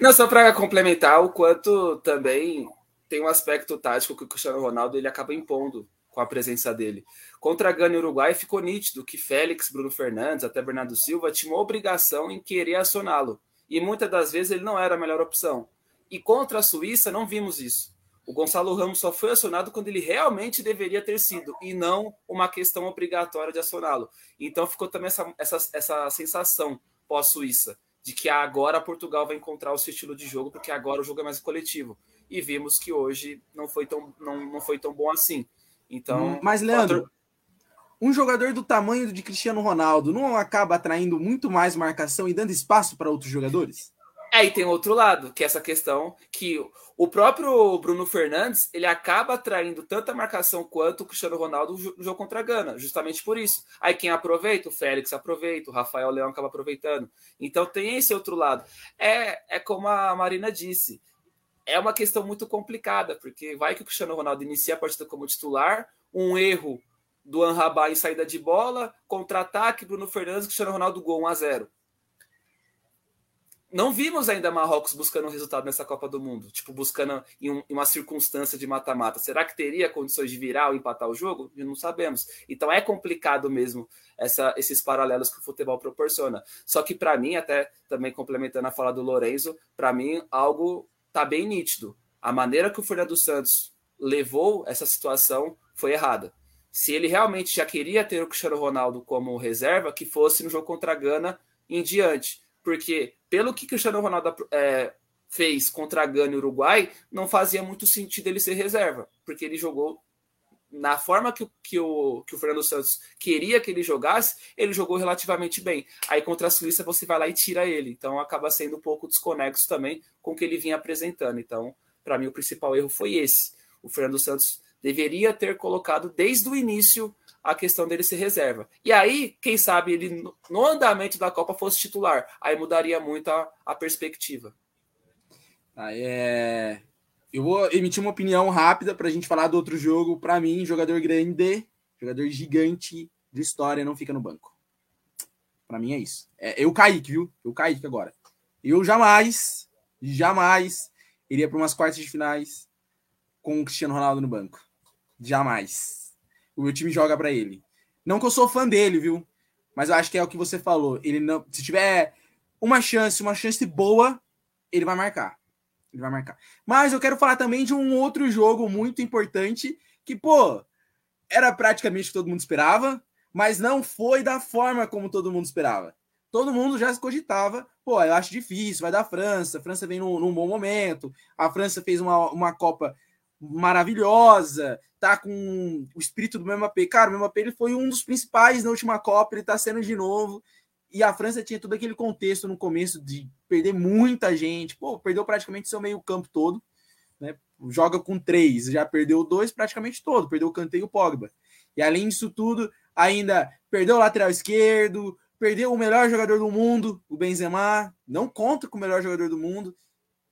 Não, só para complementar o quanto também tem um aspecto tático que o Cristiano Ronaldo ele acaba impondo com a presença dele. Contra a Gana e Uruguai ficou nítido que Félix, Bruno Fernandes, até Bernardo Silva tinham obrigação em querer acioná-lo. E muitas das vezes ele não era a melhor opção. E contra a Suíça não vimos isso. O Gonçalo Ramos só foi acionado quando ele realmente deveria ter sido, e não uma questão obrigatória de acioná-lo. Então ficou também essa, essa, essa sensação pós-Suíça de que agora Portugal vai encontrar o seu estilo de jogo, porque agora o jogo é mais coletivo. E vimos que hoje não foi tão, não, não foi tão bom assim. Então, hum, mas Leandro, um jogador do tamanho de Cristiano Ronaldo não acaba atraindo muito mais marcação e dando espaço para outros jogadores? Aí tem outro lado, que é essa questão que o próprio Bruno Fernandes ele acaba atraindo tanta marcação quanto o Cristiano Ronaldo no jogo contra a Gana, justamente por isso. Aí quem aproveita, o Félix aproveita, o Rafael Leão acaba aproveitando. Então tem esse outro lado. É, é como a Marina disse, é uma questão muito complicada, porque vai que o Cristiano Ronaldo inicia a partida como titular, um erro do Anrabá em saída de bola, contra-ataque, Bruno Fernandes, Cristiano Ronaldo gol 1 a 0 não vimos ainda Marrocos buscando um resultado nessa Copa do Mundo, tipo, buscando em, um, em uma circunstância de mata-mata. Será que teria condições de virar ou empatar o jogo? Não sabemos. Então é complicado mesmo essa, esses paralelos que o futebol proporciona. Só que para mim, até também complementando a fala do Lorenzo, para mim algo tá bem nítido. A maneira que o Fernando Santos levou essa situação foi errada. Se ele realmente já queria ter o Cristiano Ronaldo como reserva, que fosse no jogo contra a Gana em diante porque pelo que Cristiano Ronaldo é, fez contra a Gana e Uruguai, não fazia muito sentido ele ser reserva, porque ele jogou na forma que, que, o, que o Fernando Santos queria que ele jogasse, ele jogou relativamente bem. Aí contra a Suíça você vai lá e tira ele, então acaba sendo um pouco desconexo também com o que ele vinha apresentando. Então, para mim, o principal erro foi esse. O Fernando Santos deveria ter colocado desde o início a questão dele ser reserva. E aí, quem sabe ele no andamento da Copa fosse titular, aí mudaria muito a, a perspectiva. Ah, é... Eu vou emitir uma opinião rápida para a gente falar do outro jogo. Para mim, jogador grande, jogador gigante, de história não fica no banco. Para mim é isso. É, eu caí, viu? Eu caí agora. Eu jamais, jamais iria para umas quartas de finais com o Cristiano Ronaldo no banco. Jamais. O meu time joga para ele. Não que eu sou fã dele, viu? Mas eu acho que é o que você falou. Ele não, se tiver uma chance, uma chance boa, ele vai marcar. Ele vai marcar. Mas eu quero falar também de um outro jogo muito importante que, pô, era praticamente o que todo mundo esperava, mas não foi da forma como todo mundo esperava. Todo mundo já se cogitava, pô, eu acho difícil, vai dar França, a França vem num, num bom momento, a França fez uma, uma Copa maravilhosa, tá com o espírito do Mbappé. Cara, o Mbappé ele foi um dos principais na última Copa, ele tá sendo de novo. E a França tinha todo aquele contexto no começo de perder muita gente. Pô, perdeu praticamente seu meio-campo todo. Né? Joga com três, já perdeu dois praticamente todo. Perdeu o Kanté e o Pogba. E além disso tudo, ainda perdeu o lateral esquerdo, perdeu o melhor jogador do mundo, o Benzema. Não conta com o melhor jogador do mundo.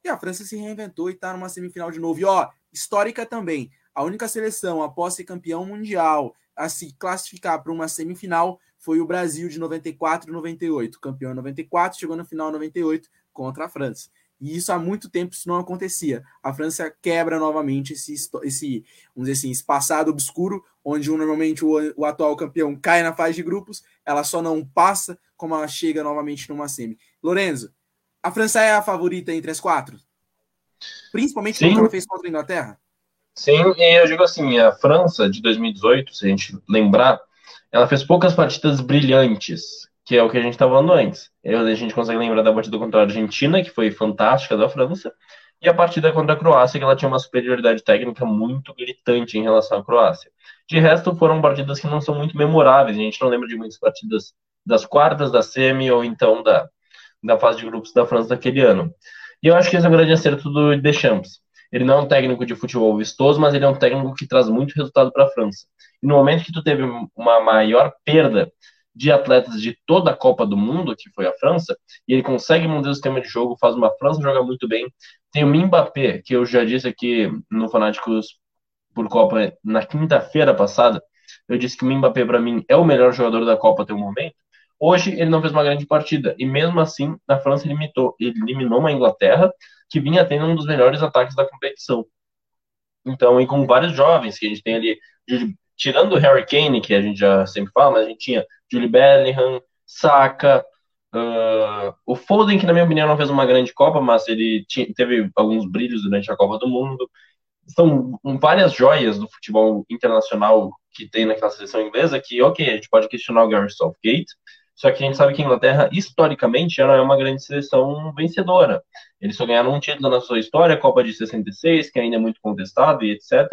E a França se reinventou e tá numa semifinal de novo. E ó, histórica também. A única seleção após ser campeão mundial a se classificar para uma semifinal foi o Brasil de 94 e 98. Campeão em 94, chegou na final em 98 contra a França. E isso há muito tempo isso não acontecia. A França quebra novamente esse, esse vamos dizer assim, esse passado obscuro, onde normalmente o, o atual campeão cai na fase de grupos, ela só não passa como ela chega novamente numa semi. Lorenzo, a França é a favorita entre as quatro? Principalmente Sim. que ela fez contra a Inglaterra? Sim, e eu digo assim, a França de 2018, se a gente lembrar, ela fez poucas partidas brilhantes, que é o que a gente estava falando antes. A gente consegue lembrar da partida contra a Argentina, que foi fantástica da França, e a partida contra a Croácia, que ela tinha uma superioridade técnica muito gritante em relação à Croácia. De resto, foram partidas que não são muito memoráveis, a gente não lembra de muitas partidas das quartas, da semi, ou então da, da fase de grupos da França daquele ano. E eu acho que esse é o grande acerto do Deschamps. Ele não é um técnico de futebol vistoso, mas ele é um técnico que traz muito resultado para a França. E no momento que tu teve uma maior perda de atletas de toda a Copa do Mundo, que foi a França, e ele consegue manter o sistema de jogo, faz uma França jogar muito bem. Tem o Mbappé, que eu já disse aqui no Fanáticos por Copa na quinta-feira passada, eu disse que o Mbappé para mim é o melhor jogador da Copa até o momento. Hoje ele não fez uma grande partida e mesmo assim a França limitou, eliminou uma Inglaterra que vinha tendo um dos melhores ataques da competição. Então, e com vários jovens que a gente tem ali, tirando o Harry Kane, que a gente já sempre fala, mas a gente tinha Julie Bellingham, Saka, uh, o Foden, que na minha opinião não fez uma grande Copa, mas ele tinha, teve alguns brilhos durante a Copa do Mundo. São várias joias do futebol internacional que tem naquela seleção inglesa que, ok, a gente pode questionar o Gary Southgate, só que a gente sabe que a Inglaterra, historicamente, já não é uma grande seleção vencedora. Eles só ganharam um título na sua história, a Copa de 66, que ainda é muito contestada e etc.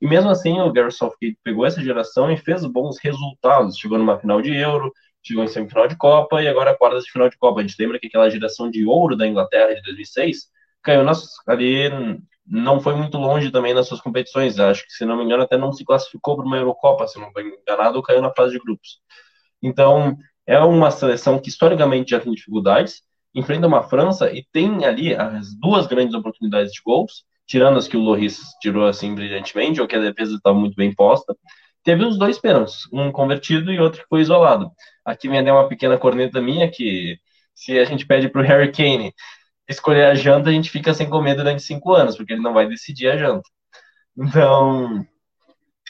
E mesmo assim, o Gareth Southgate pegou essa geração e fez bons resultados. Chegou numa final de Euro, chegou em semifinal de Copa e agora quartas de final de Copa. A gente lembra que aquela geração de ouro da Inglaterra de 2006 caiu nas, ali, não foi muito longe também nas suas competições. Acho que, se não me engano, até não se classificou para uma Eurocopa, se não estou enganado, caiu na fase de grupos. Então, é uma seleção que historicamente já tem dificuldades, enfrenta uma França e tem ali as duas grandes oportunidades de gols, tirando as que o Loris tirou assim brilhantemente, ou que a defesa estava muito bem posta. Teve os dois pênaltis, um convertido e outro que foi isolado. Aqui vem até uma pequena corneta minha que se a gente pede para o Harry Kane escolher a janta, a gente fica sem comer durante cinco anos, porque ele não vai decidir a janta. Então,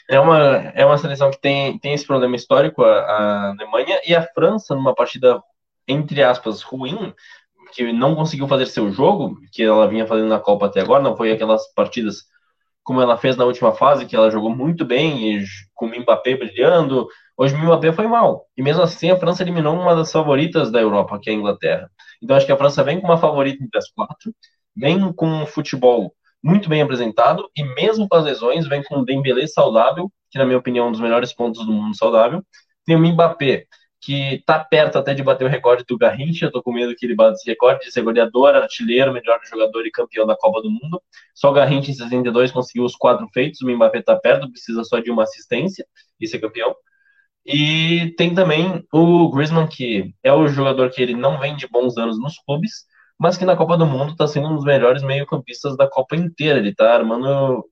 é uma, é uma seleção que tem, tem esse problema histórico, a, a Alemanha, e a França, numa partida, entre aspas, ruim, que não conseguiu fazer seu jogo, que ela vinha fazendo na Copa até agora, não foi aquelas partidas como ela fez na última fase, que ela jogou muito bem, e com o Mbappé brilhando. Hoje o Mbappé foi mal. E mesmo assim a França eliminou uma das favoritas da Europa, que é a Inglaterra. Então acho que a França vem com uma favorita entre as quatro, vem com um futebol muito bem apresentado e mesmo com as lesões vem com o Dembélé saudável, que na minha opinião é um dos melhores pontos do mundo saudável. Tem o Mbappé, que está perto até de bater o recorde do Garrincha, eu tô com medo que ele bata esse recorde de ser goleador, artilheiro, melhor jogador e campeão da Copa do Mundo. Só o Garrincha em 62 conseguiu os quatro feitos, o Mbappé está perto, precisa só de uma assistência e ser campeão. E tem também o Griezmann, que é o jogador que ele não vem de bons anos nos clubes, mas que na Copa do Mundo está sendo um dos melhores meio-campistas da Copa inteira. Ele está armando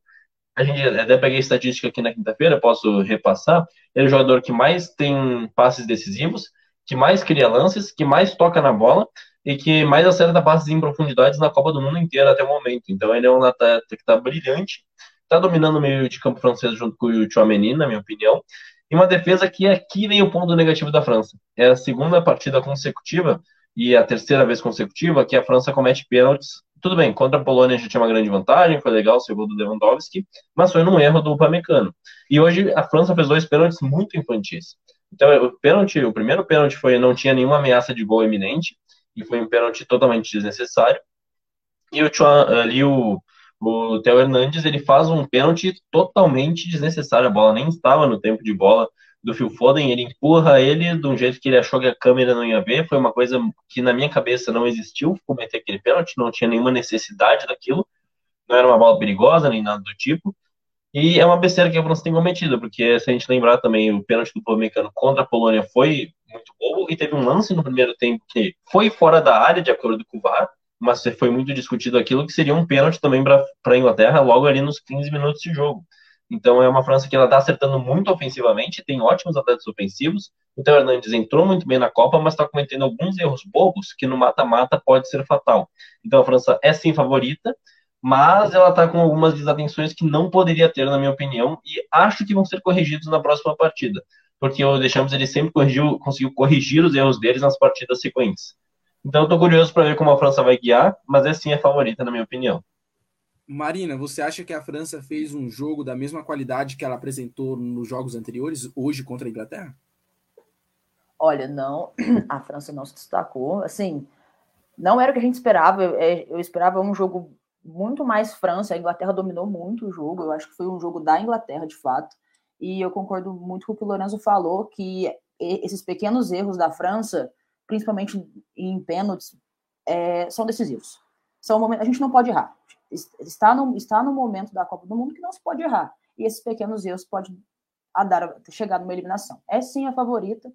a gente até peguei estatística aqui na quinta-feira, posso repassar. Ele é o jogador que mais tem passes decisivos, que mais cria lances, que mais toca na bola e que mais acerta passes em profundidades na Copa do Mundo inteira até o momento. Então ele é um atleta que está brilhante, está dominando o meio de campo francês junto com o Chouameni, na minha opinião. E uma defesa que aqui vem o ponto negativo da França. É a segunda partida consecutiva e a terceira vez consecutiva que a França comete pênaltis. Tudo bem, contra a Polônia já tinha uma grande vantagem, foi legal o segundo do Lewandowski, mas foi num erro do Upamecano. E hoje a França fez dois pênaltis muito infantis. Então, o pênalti, o primeiro pênalti foi não tinha nenhuma ameaça de gol iminente e foi um pênalti totalmente desnecessário. E o ali o o Theo Hernandes ele faz um pênalti totalmente desnecessário. A bola nem estava no tempo de bola do Phil Foden. Ele empurra ele de um jeito que ele achou que a câmera não ia ver. Foi uma coisa que na minha cabeça não existiu. Cometer aquele pênalti, não tinha nenhuma necessidade daquilo. Não era uma bola perigosa nem nada do tipo. E é uma besteira que a França tem cometido, porque se a gente lembrar também, o pênalti do Pamecano contra a Polônia foi muito bom e teve um lance no primeiro tempo que foi fora da área, de acordo com o VAR, mas foi muito discutido aquilo que seria um pênalti também para a Inglaterra logo ali nos 15 minutos de jogo. Então é uma França que ela está acertando muito ofensivamente, tem ótimos atletas ofensivos. O Theo Hernandes entrou muito bem na Copa, mas está cometendo alguns erros bobos que no mata-mata pode ser fatal. Então a França é sim favorita, mas ela está com algumas desatenções que não poderia ter, na minha opinião, e acho que vão ser corrigidos na próxima partida, porque o Deschamps ele sempre corrigiu, conseguiu corrigir os erros deles nas partidas sequentes. Então eu tô curioso para ver como a França vai guiar, mas é sim a favorita, na minha opinião. Marina, você acha que a França fez um jogo da mesma qualidade que ela apresentou nos jogos anteriores, hoje contra a Inglaterra? Olha, não, <clears throat> a França não se destacou. Assim, não era o que a gente esperava. Eu, é, eu esperava um jogo muito mais França. A Inglaterra dominou muito o jogo. Eu acho que foi um jogo da Inglaterra, de fato. E eu concordo muito com o que o Lorenzo falou, que esses pequenos erros da França principalmente em pênaltis, é, são decisivos. São momentos, a gente não pode errar. Está no, está no momento da Copa do Mundo que não se pode errar. E esses pequenos erros podem chegar numa eliminação. É sim a favorita,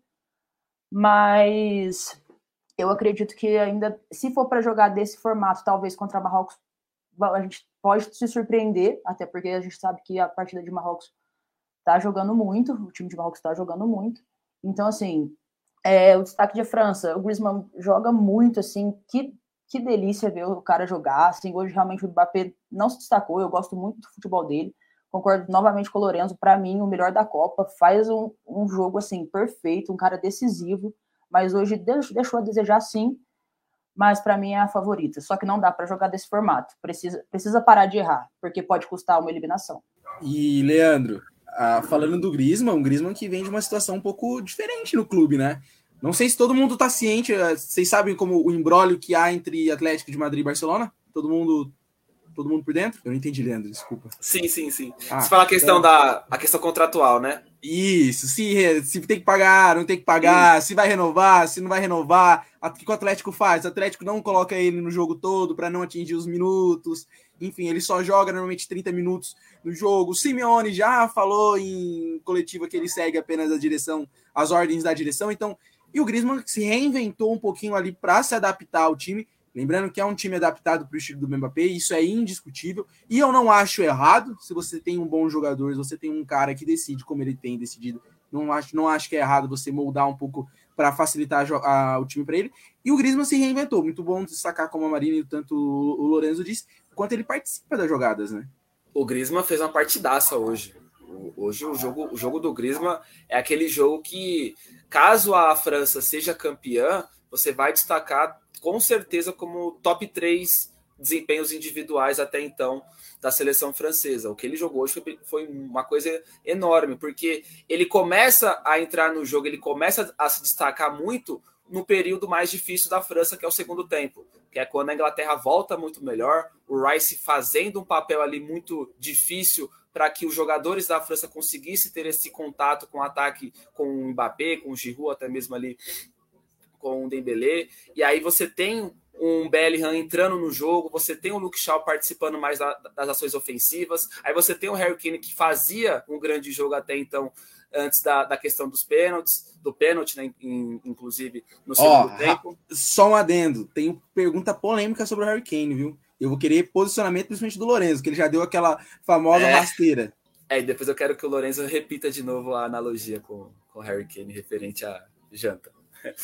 mas eu acredito que ainda, se for para jogar desse formato, talvez contra Marrocos, a gente pode se surpreender, até porque a gente sabe que a partida de Marrocos está jogando muito, o time de Marrocos está jogando muito. Então, assim, é, o destaque de França, o Griezmann joga muito, assim, que, que delícia ver o cara jogar, assim, hoje realmente o Mbappé não se destacou, eu gosto muito do futebol dele, concordo novamente com o Lorenzo, para mim, o melhor da Copa, faz um, um jogo, assim, perfeito, um cara decisivo, mas hoje deixou a desejar, sim, mas para mim é a favorita, só que não dá para jogar desse formato, precisa, precisa parar de errar, porque pode custar uma eliminação. E, Leandro, ah, falando do Griezmann, um Griezmann que vem de uma situação um pouco diferente no clube, né? Não sei se todo mundo tá ciente, eh, vocês sabem como o embrólio que há entre Atlético de Madrid e Barcelona? Todo mundo todo mundo por dentro? Eu não entendi, Leandro, desculpa. Sim, sim, sim. Ah, Você fala a questão então... da a questão contratual, né? Isso, se, se tem que pagar, não tem que pagar, se vai renovar, se não vai renovar. O que o Atlético faz? O Atlético não coloca ele no jogo todo para não atingir os minutos. Enfim, ele só joga normalmente 30 minutos no jogo. O Simeone já falou em coletiva que ele segue apenas a direção, as ordens da direção. Então, e o Griezmann se reinventou um pouquinho ali para se adaptar ao time. Lembrando que é um time adaptado para o estilo do Mbappé, isso é indiscutível. E eu não acho errado, se você tem um bom jogador, se você tem um cara que decide como ele tem decidido, não acho, não acho que é errado você moldar um pouco para facilitar a, a, o time para ele. E o Griezmann se reinventou. Muito bom destacar como a Marina e tanto o Lorenzo disse, quanto ele participa das jogadas, né? O Griezmann fez uma partidaça hoje. Hoje o jogo, o jogo do Griezmann é aquele jogo que, caso a França seja campeã, você vai destacar com certeza como top 3 desempenhos individuais até então da seleção francesa. O que ele jogou hoje foi, foi, uma coisa enorme, porque ele começa a entrar no jogo, ele começa a se destacar muito no período mais difícil da França, que é o segundo tempo, que é quando a Inglaterra volta muito melhor, o Rice fazendo um papel ali muito difícil para que os jogadores da França conseguissem ter esse contato com o ataque com o Mbappé, com o Giroud, até mesmo ali com o Dembélé. E aí você tem um Bellingham entrando no jogo, você tem o Luke Shaw participando mais da, das ações ofensivas, aí você tem o Harry Kane que fazia um grande jogo até então, antes da, da questão dos pênaltis, do pênalti, né, inclusive, no segundo oh, tempo. Só um adendo, tem pergunta polêmica sobre o Harry Kane, viu? Eu vou querer posicionamento, principalmente do Lourenço, que ele já deu aquela famosa é. rasteira. É, e depois eu quero que o Lourenço repita de novo a analogia com, com o Harry Kane referente à janta. <laughs>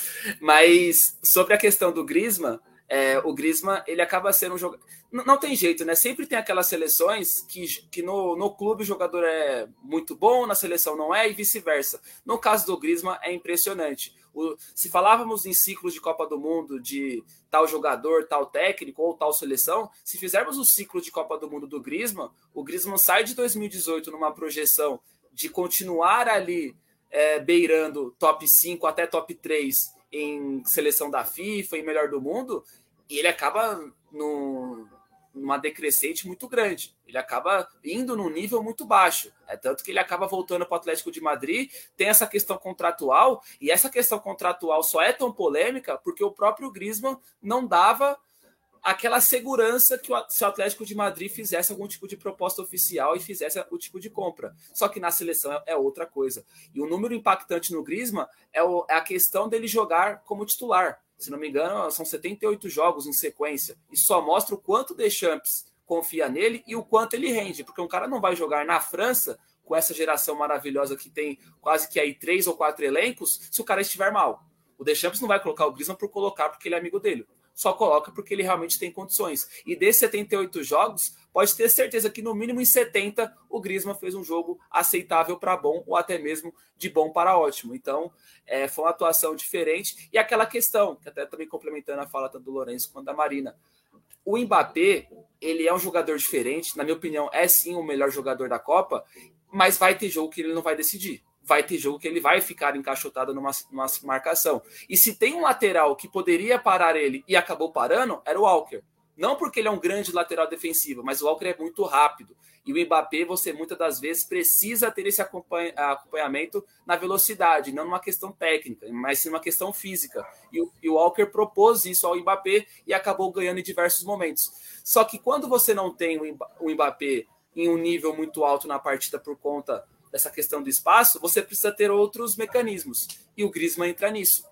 Mas sobre a questão do Griezmann, é, o Griezmann ele acaba sendo um jogador. Não, não, tem jeito, né? Sempre tem aquelas seleções que, que no, no clube o jogador é muito bom, na seleção não é, e vice-versa. No caso do Griezmann é impressionante. O, se falávamos em ciclos de Copa do Mundo de tal jogador, tal técnico ou tal seleção, se fizermos o ciclo de Copa do Mundo do Griezmann, o Griezmann sai de 2018 numa projeção de continuar ali é, beirando top 5 até top 3 em seleção da FIFA e melhor do mundo, e ele acaba no, numa decrescente muito grande. Ele acaba indo num nível muito baixo. É tanto que ele acaba voltando para o Atlético de Madrid. Tem essa questão contratual, e essa questão contratual só é tão polêmica porque o próprio Griezmann não dava aquela segurança que o, se o Atlético de Madrid fizesse algum tipo de proposta oficial e fizesse o tipo de compra. Só que na seleção é, é outra coisa. E o número impactante no Griezmann é, é a questão dele jogar como titular. Se não me engano, são 78 jogos em sequência. E só mostra o quanto o Deschamps confia nele e o quanto ele rende. Porque um cara não vai jogar na França com essa geração maravilhosa que tem quase que aí três ou quatro elencos se o cara estiver mal. O Deschamps não vai colocar o Griezmann por colocar porque ele é amigo dele só coloca porque ele realmente tem condições. E desses 78 jogos, pode ter certeza que no mínimo em 70 o Griezmann fez um jogo aceitável para bom ou até mesmo de bom para ótimo. Então, é, foi uma atuação diferente. E aquela questão, que até também complementando a fala tanto do Lourenço quanto da Marina, o Mbappé, ele é um jogador diferente, na minha opinião, é sim o melhor jogador da Copa, mas vai ter jogo que ele não vai decidir vai ter jogo que ele vai ficar encaixotado numa, numa marcação. E se tem um lateral que poderia parar ele e acabou parando, era o Walker. Não porque ele é um grande lateral defensivo, mas o Walker é muito rápido. E o Mbappé, você muitas das vezes precisa ter esse acompanhamento na velocidade, não numa questão técnica, mas sim numa questão física. E o, e o Walker propôs isso ao Mbappé e acabou ganhando em diversos momentos. Só que quando você não tem o Mbappé em um nível muito alto na partida por conta dessa questão do espaço, você precisa ter outros mecanismos. E o Griezmann entra nisso.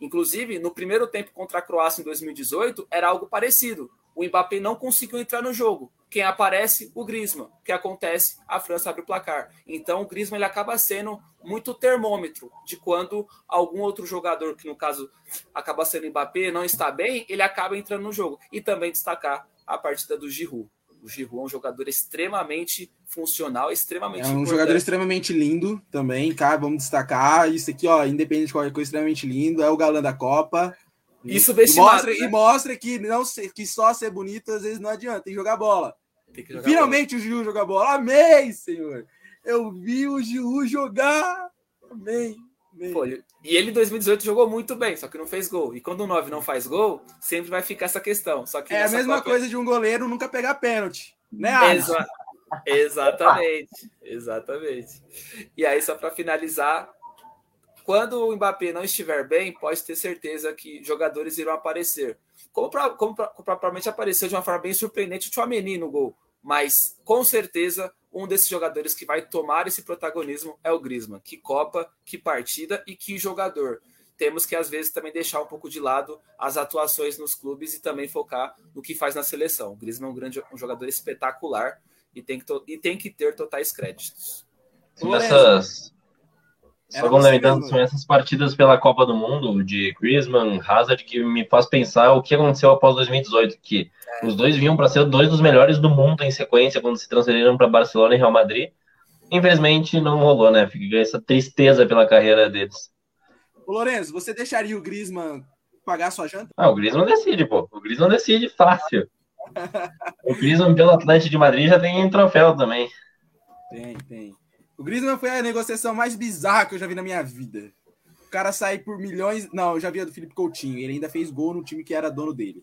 Inclusive, no primeiro tempo contra a Croácia em 2018, era algo parecido. O Mbappé não conseguiu entrar no jogo. Quem aparece? O Griezmann. O que acontece? A França abre o placar. Então, o Griezmann ele acaba sendo muito termômetro de quando algum outro jogador, que no caso acaba sendo o Mbappé, não está bem, ele acaba entrando no jogo. E também destacar a partida do Giroud. O Giroud é um jogador extremamente funcional, extremamente É um importante. jogador extremamente lindo também, cara, vamos destacar. Isso aqui, ó, independente de qualquer coisa, extremamente lindo. É o galã da Copa. Isso e mostra, né? e mostra que, não, que só ser bonito às vezes não adianta, tem que jogar bola. Que jogar Finalmente bola. o Giroud joga bola. Amém, Senhor. Eu vi o Giroud jogar. Amém. E ele em 2018 jogou muito bem, só que não fez gol. E quando o 9 não faz gol, sempre vai ficar essa questão. Só que é a mesma Copa... coisa de um goleiro nunca pegar pênalti, né, Exa Exatamente, exatamente. E aí, só para finalizar, quando o Mbappé não estiver bem, pode ter certeza que jogadores irão aparecer. Como, pra, como, pra, propriamente apareceu de uma forma bem surpreendente o Chouameni no gol. Mas, com certeza, um desses jogadores que vai tomar esse protagonismo é o Griezmann. Que Copa, que partida e que jogador. Temos que, às vezes, também deixar um pouco de lado as atuações nos clubes e também focar no que faz na seleção. O Griezmann é um, grande, um jogador espetacular e tem que, e tem que ter totais créditos. Essas, só complementando, são essas partidas pela Copa do Mundo de Griezmann, Hazard, que me faz pensar o que aconteceu após 2018, que é. os dois vinham para ser dois dos melhores do mundo em sequência quando se transferiram para Barcelona e Real Madrid. Infelizmente não rolou, né? Fica essa tristeza pela carreira deles. Ô Lourenço, você deixaria o Griezmann pagar sua janta? Ah, o Griezmann decide, pô. O Griezmann decide fácil. o Griezmann pelo Atlético de Madrid já tem troféu também. Tem, tem. O Griezmann foi a negociação mais bizarra que eu já vi na minha vida. O cara sair por milhões. Não, eu já vi a do Felipe Coutinho. Ele ainda fez gol no time que era dono dele.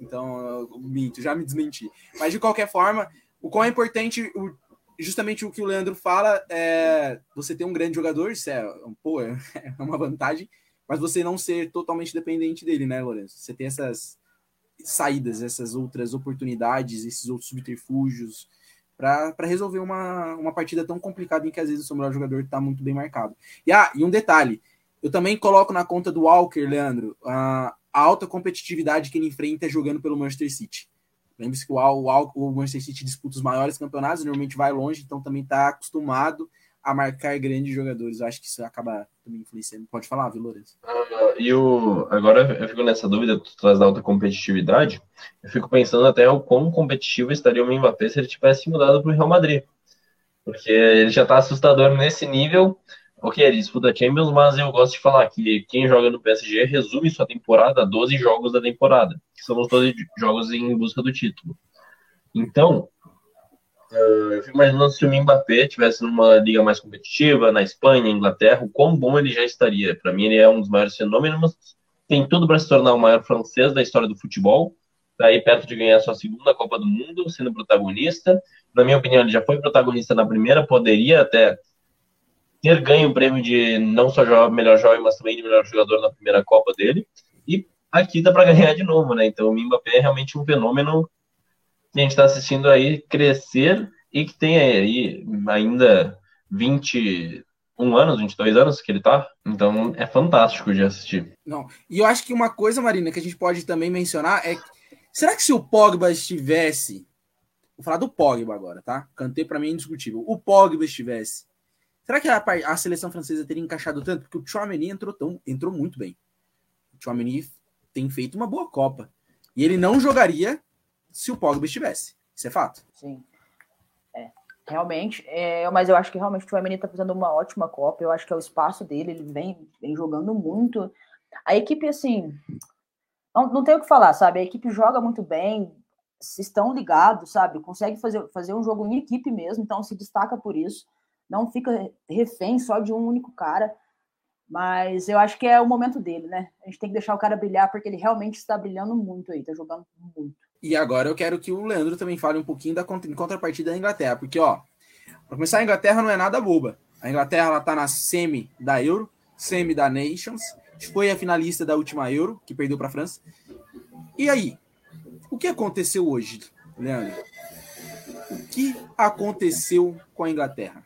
Então, minto, já me desmenti. Mas de qualquer forma, o quão é importante, o, justamente o que o Leandro fala, é você ter um grande jogador, isso é, pô, <laughs> é uma vantagem, mas você não ser totalmente dependente dele, né, Lourenço? Você ter essas saídas, essas outras oportunidades, esses outros subterfúgios para resolver uma, uma partida tão complicada em que às vezes o seu melhor jogador está muito bem marcado. E, ah, e um detalhe, eu também coloco na conta do Walker, Leandro, a, a alta competitividade que ele enfrenta jogando pelo Manchester City. Lembre-se que o, o, o Manchester City disputa os maiores campeonatos, normalmente vai longe, então também está acostumado a marcar grandes jogadores. Eu acho que isso acaba também influenciando. Pode falar, viu, Lourenço? E o, agora eu fico nessa dúvida, tu traz da alta competitividade, eu fico pensando até o quão competitivo estaria o Mbappé se ele tivesse mudado para o Real Madrid. Porque ele já está assustador nesse nível. Ok, ele disputa Champions, mas eu gosto de falar que quem joga no PSG resume sua temporada a 12 jogos da temporada, que são os 12 jogos em busca do título. Então, eu fico imaginando se o Mbappé tivesse numa liga mais competitiva, na Espanha, Inglaterra, o quão bom ele já estaria. Para mim, ele é um dos maiores fenômenos, tem tudo para se tornar o maior francês da história do futebol, tá aí perto de ganhar sua segunda Copa do Mundo, sendo protagonista. Na minha opinião, ele já foi protagonista na primeira, poderia até ter ganho o prêmio de não só melhor jovem, mas também de melhor jogador na primeira Copa dele. E aqui dá para ganhar de novo, né? Então o Mbappé é realmente um fenômeno que a gente está assistindo aí crescer e que tem aí ainda 21 anos, 22 anos que ele tá. Então é fantástico de assistir. Não. E eu acho que uma coisa, Marina, que a gente pode também mencionar é que, será que se o Pogba estivesse Vou falar do Pogba agora, tá? Cantei para mim é indiscutível. O Pogba estivesse. Será que a, a, seleção francesa teria encaixado tanto? Porque o Chouameni entrou, tão, entrou muito bem. O Chouameni tem feito uma boa Copa. E ele não jogaria se o Pogba estivesse. Isso é fato. Sim. É, realmente. É, mas eu acho que realmente o Tchouameni está fazendo uma ótima Copa. Eu acho que é o espaço dele. Ele vem, vem jogando muito. A equipe, assim... Não, não tem o que falar, sabe? A equipe joga muito bem. Se estão ligados, sabe? Consegue fazer, fazer um jogo em equipe mesmo. Então se destaca por isso. Não fica refém só de um único cara. Mas eu acho que é o momento dele, né? A gente tem que deixar o cara brilhar, porque ele realmente está brilhando muito aí, tá jogando muito. E agora eu quero que o Leandro também fale um pouquinho da contrapartida da Inglaterra, porque, ó, para começar, a Inglaterra não é nada boba. A Inglaterra ela tá na semi da Euro, semi da Nations, foi a finalista da última Euro, que perdeu para a França. E aí, o que aconteceu hoje, Leandro? O que aconteceu com a Inglaterra?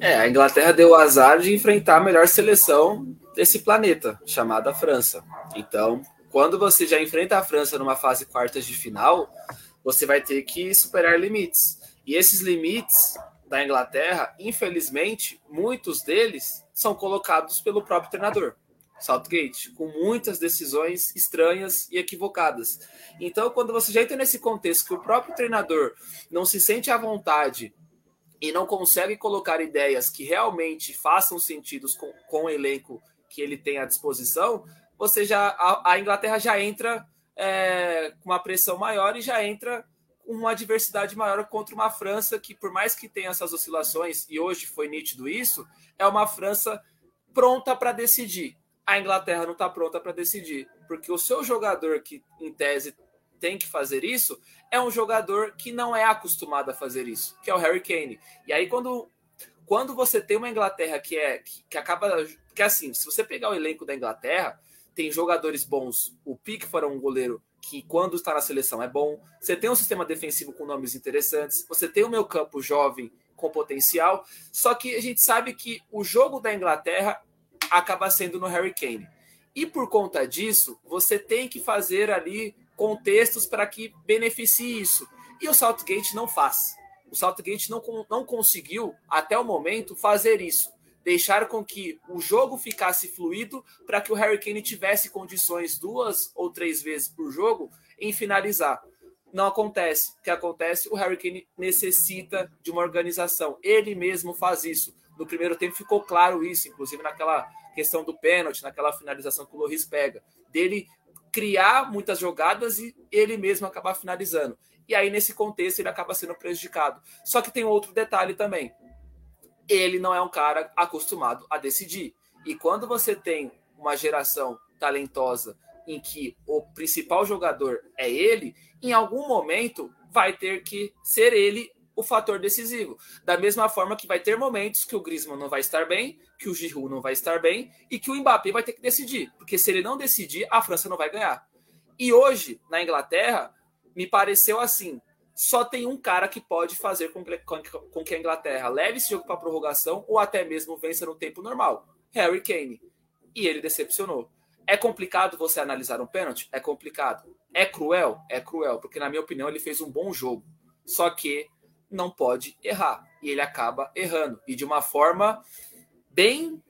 É, a Inglaterra deu o azar de enfrentar a melhor seleção desse planeta, chamada França. Então, quando você já enfrenta a França numa fase quartas de final, você vai ter que superar limites. E esses limites da Inglaterra, infelizmente, muitos deles são colocados pelo próprio treinador, Southgate, com muitas decisões estranhas e equivocadas. Então, quando você já entra nesse contexto que o próprio treinador não se sente à vontade e não consegue colocar ideias que realmente façam sentido com, com o elenco que ele tem à disposição, você já a, a Inglaterra já entra é, com uma pressão maior e já entra com uma adversidade maior contra uma França que, por mais que tenha essas oscilações, e hoje foi nítido isso, é uma França pronta para decidir. A Inglaterra não está pronta para decidir, porque o seu jogador que, em tese, tem que fazer isso é um jogador que não é acostumado a fazer isso, que é o Harry Kane. E aí, quando, quando você tem uma Inglaterra que é que, que acaba. Que assim, se você pegar o elenco da Inglaterra, tem jogadores bons. O Pickford é um goleiro que, quando está na seleção, é bom. Você tem um sistema defensivo com nomes interessantes. Você tem o meu campo jovem com potencial. Só que a gente sabe que o jogo da Inglaterra acaba sendo no Harry Kane. E por conta disso, você tem que fazer ali contextos para que beneficie isso. E o Southgate não faz. O Southgate não, não conseguiu, até o momento, fazer isso deixar com que o jogo ficasse fluido para que o Harry Kane tivesse condições duas ou três vezes por jogo em finalizar. Não acontece. O que acontece? O Harry Kane necessita de uma organização. Ele mesmo faz isso. No primeiro tempo ficou claro isso, inclusive naquela questão do pênalti, naquela finalização que o Loris pega, dele criar muitas jogadas e ele mesmo acabar finalizando. E aí, nesse contexto, ele acaba sendo prejudicado. Só que tem outro detalhe também ele não é um cara acostumado a decidir. E quando você tem uma geração talentosa em que o principal jogador é ele, em algum momento vai ter que ser ele o fator decisivo. Da mesma forma que vai ter momentos que o Griezmann não vai estar bem, que o Giroud não vai estar bem e que o Mbappé vai ter que decidir, porque se ele não decidir, a França não vai ganhar. E hoje, na Inglaterra, me pareceu assim, só tem um cara que pode fazer com que, com que a Inglaterra leve esse jogo para prorrogação ou até mesmo vença no tempo normal: Harry Kane. E ele decepcionou. É complicado você analisar um pênalti? É complicado. É cruel? É cruel, porque na minha opinião ele fez um bom jogo. Só que não pode errar. E ele acaba errando. E de uma forma bem.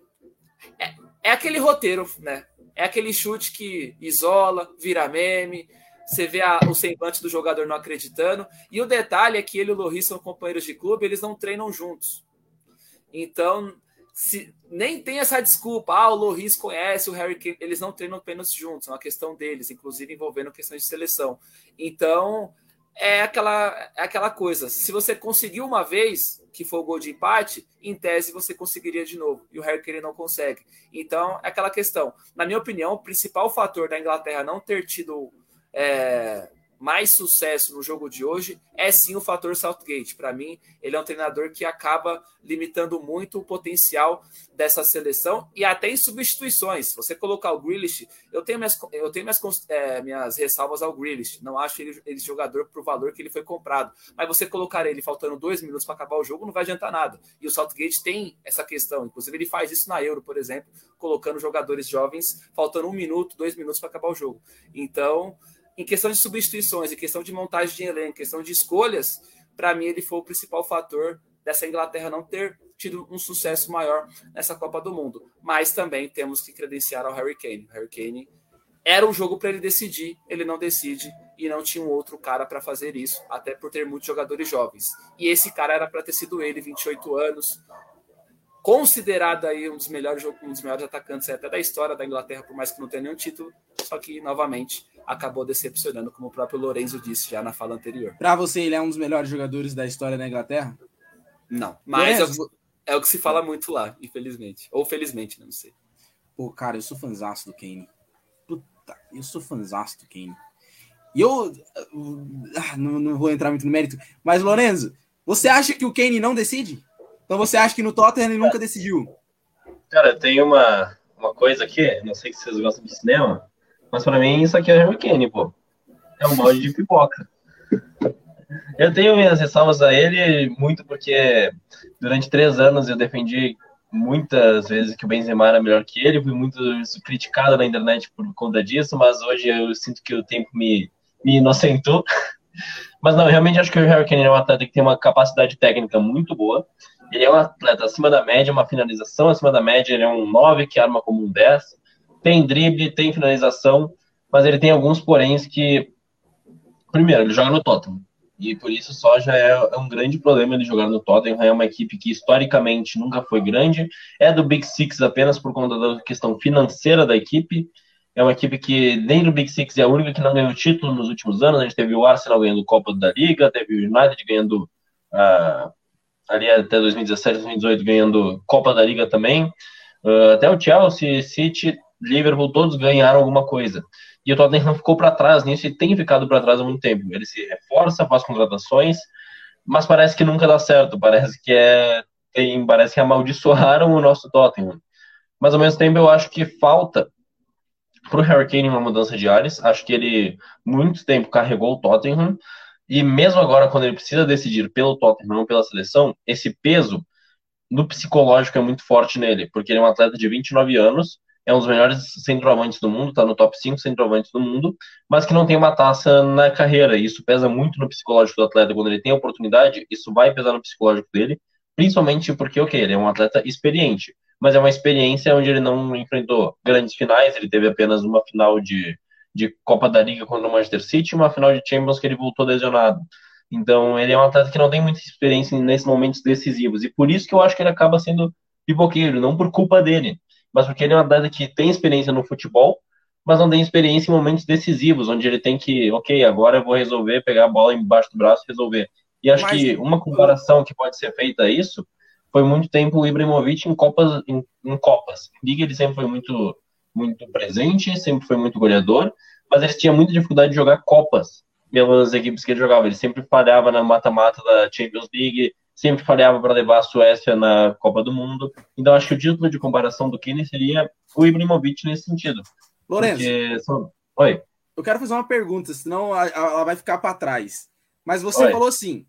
É, é aquele roteiro, né? É aquele chute que isola, vira meme. Você vê a, o semblante do jogador não acreditando. E o detalhe é que ele e o Loris são companheiros de clube, eles não treinam juntos. Então, se, nem tem essa desculpa. Ah, o Loris conhece o Harry Kane. Eles não treinam apenas juntos, é uma questão deles, inclusive envolvendo questões de seleção. Então, é aquela, é aquela coisa. Se você conseguiu uma vez, que foi o gol de empate, em tese você conseguiria de novo. E o Harry Kane não consegue. Então, é aquela questão. Na minha opinião, o principal fator da Inglaterra não ter tido é, mais sucesso no jogo de hoje é sim o fator Southgate. Para mim, ele é um treinador que acaba limitando muito o potencial dessa seleção e até em substituições. Você colocar o Grealish, eu tenho minhas, eu tenho minhas, é, minhas ressalvas ao Grealish. Não acho ele, ele jogador para o valor que ele foi comprado. Mas você colocar ele faltando dois minutos para acabar o jogo não vai adiantar nada. E o Southgate tem essa questão. Inclusive, ele faz isso na Euro, por exemplo, colocando jogadores jovens faltando um minuto, dois minutos para acabar o jogo. Então em questão de substituições, em questão de montagem de elenco, em questão de escolhas, para mim ele foi o principal fator dessa Inglaterra não ter tido um sucesso maior nessa Copa do Mundo. Mas também temos que credenciar ao Harry Kane. O Harry Kane era um jogo para ele decidir, ele não decide e não tinha um outro cara para fazer isso, até por ter muitos jogadores jovens. E esse cara era para ter sido ele, 28 anos, considerado aí um dos melhores um dos melhores atacantes até da história da Inglaterra, por mais que não tenha nenhum título, só que novamente acabou decepcionando, como o próprio Lorenzo disse já na fala anterior. Para você, ele é um dos melhores jogadores da história da Inglaterra? Não, mas é o, é o, que se fala muito lá, infelizmente. Ou felizmente, não sei. Pô, cara, eu sou fãzaço do Kane. Puta, eu sou fãzaço do Kane. E eu ah, não, não vou entrar muito no mérito, mas Lorenzo, você acha que o Kane não decide? Então você acha que no Tottenham ele nunca decidiu? Cara, tem uma, uma coisa aqui, não sei se vocês gostam de cinema, mas pra mim isso aqui é Harry Kane, pô. É um molde de pipoca. Eu tenho minhas ressalvas a ele, muito porque durante três anos eu defendi muitas vezes que o Benzema era melhor que ele, fui muito criticado na internet por conta disso, mas hoje eu sinto que o tempo me, me inocentou. <laughs> Mas não, realmente acho que o Harry Kane é um atleta que tem uma capacidade técnica muito boa. Ele é um atleta acima da média, uma finalização acima da média, ele é um 9 que arma como um 10 tem drible, tem finalização, mas ele tem alguns poréns que, primeiro, ele joga no Tottenham, e por isso só já é, é, um grande problema ele jogar no Tottenham, é uma equipe que historicamente nunca foi grande, é do Big Six apenas por conta da questão financeira da equipe, é uma equipe que nem do Big Six é a única que não ganhou título nos últimos anos, a gente teve o Arsenal ganhando Copa da Liga, teve o United ganhando uh, ali até 2017, 2018 ganhando Copa da Liga também, uh, até o Chelsea, City Liverpool, todos ganharam alguma coisa. E o Tottenham ficou para trás nisso e tem ficado para trás há muito tempo. Ele se reforça, faz contratações, mas parece que nunca dá certo. Parece que é tem, parece que amaldiçoaram o nosso Tottenham. Mas ao mesmo tempo eu acho que falta para o Harry Kane uma mudança de ares. Acho que ele muito tempo carregou o Tottenham e mesmo agora quando ele precisa decidir pelo Tottenham, pela seleção, esse peso no psicológico é muito forte nele, porque ele é um atleta de 29 anos é um dos melhores centroavantes do mundo, está no top 5 centroavantes do mundo, mas que não tem uma taça na carreira. E isso pesa muito no psicológico do atleta quando ele tem a oportunidade, isso vai pesar no psicológico dele, principalmente porque, ok, ele é um atleta experiente, mas é uma experiência onde ele não enfrentou grandes finais, ele teve apenas uma final de, de Copa da Liga contra o Manchester City, uma final de Champions que ele voltou lesionado. Então, ele é um atleta que não tem muita experiência nesses momentos decisivos, e por isso que eu acho que ele acaba sendo pipoqueiro, não por culpa dele mas porque ele é um atleta que tem experiência no futebol, mas não tem experiência em momentos decisivos, onde ele tem que, ok, agora eu vou resolver, pegar a bola embaixo do braço e resolver. E acho mas... que uma comparação que pode ser feita a isso foi muito tempo o Ibrahimovic em Copas. Em, em Copas. Liga ele sempre foi muito, muito presente, sempre foi muito goleador, mas ele tinha muita dificuldade de jogar Copas pelas equipes que ele jogava. Ele sempre falhava na mata-mata da Champions League, sempre falhava para levar a Suécia na Copa do Mundo. Então acho que o título de comparação do Kane seria o Ibrahimovic nesse sentido. Lourenço, Porque... oi. Eu quero fazer uma pergunta, senão ela vai ficar para trás. Mas você oi. falou assim,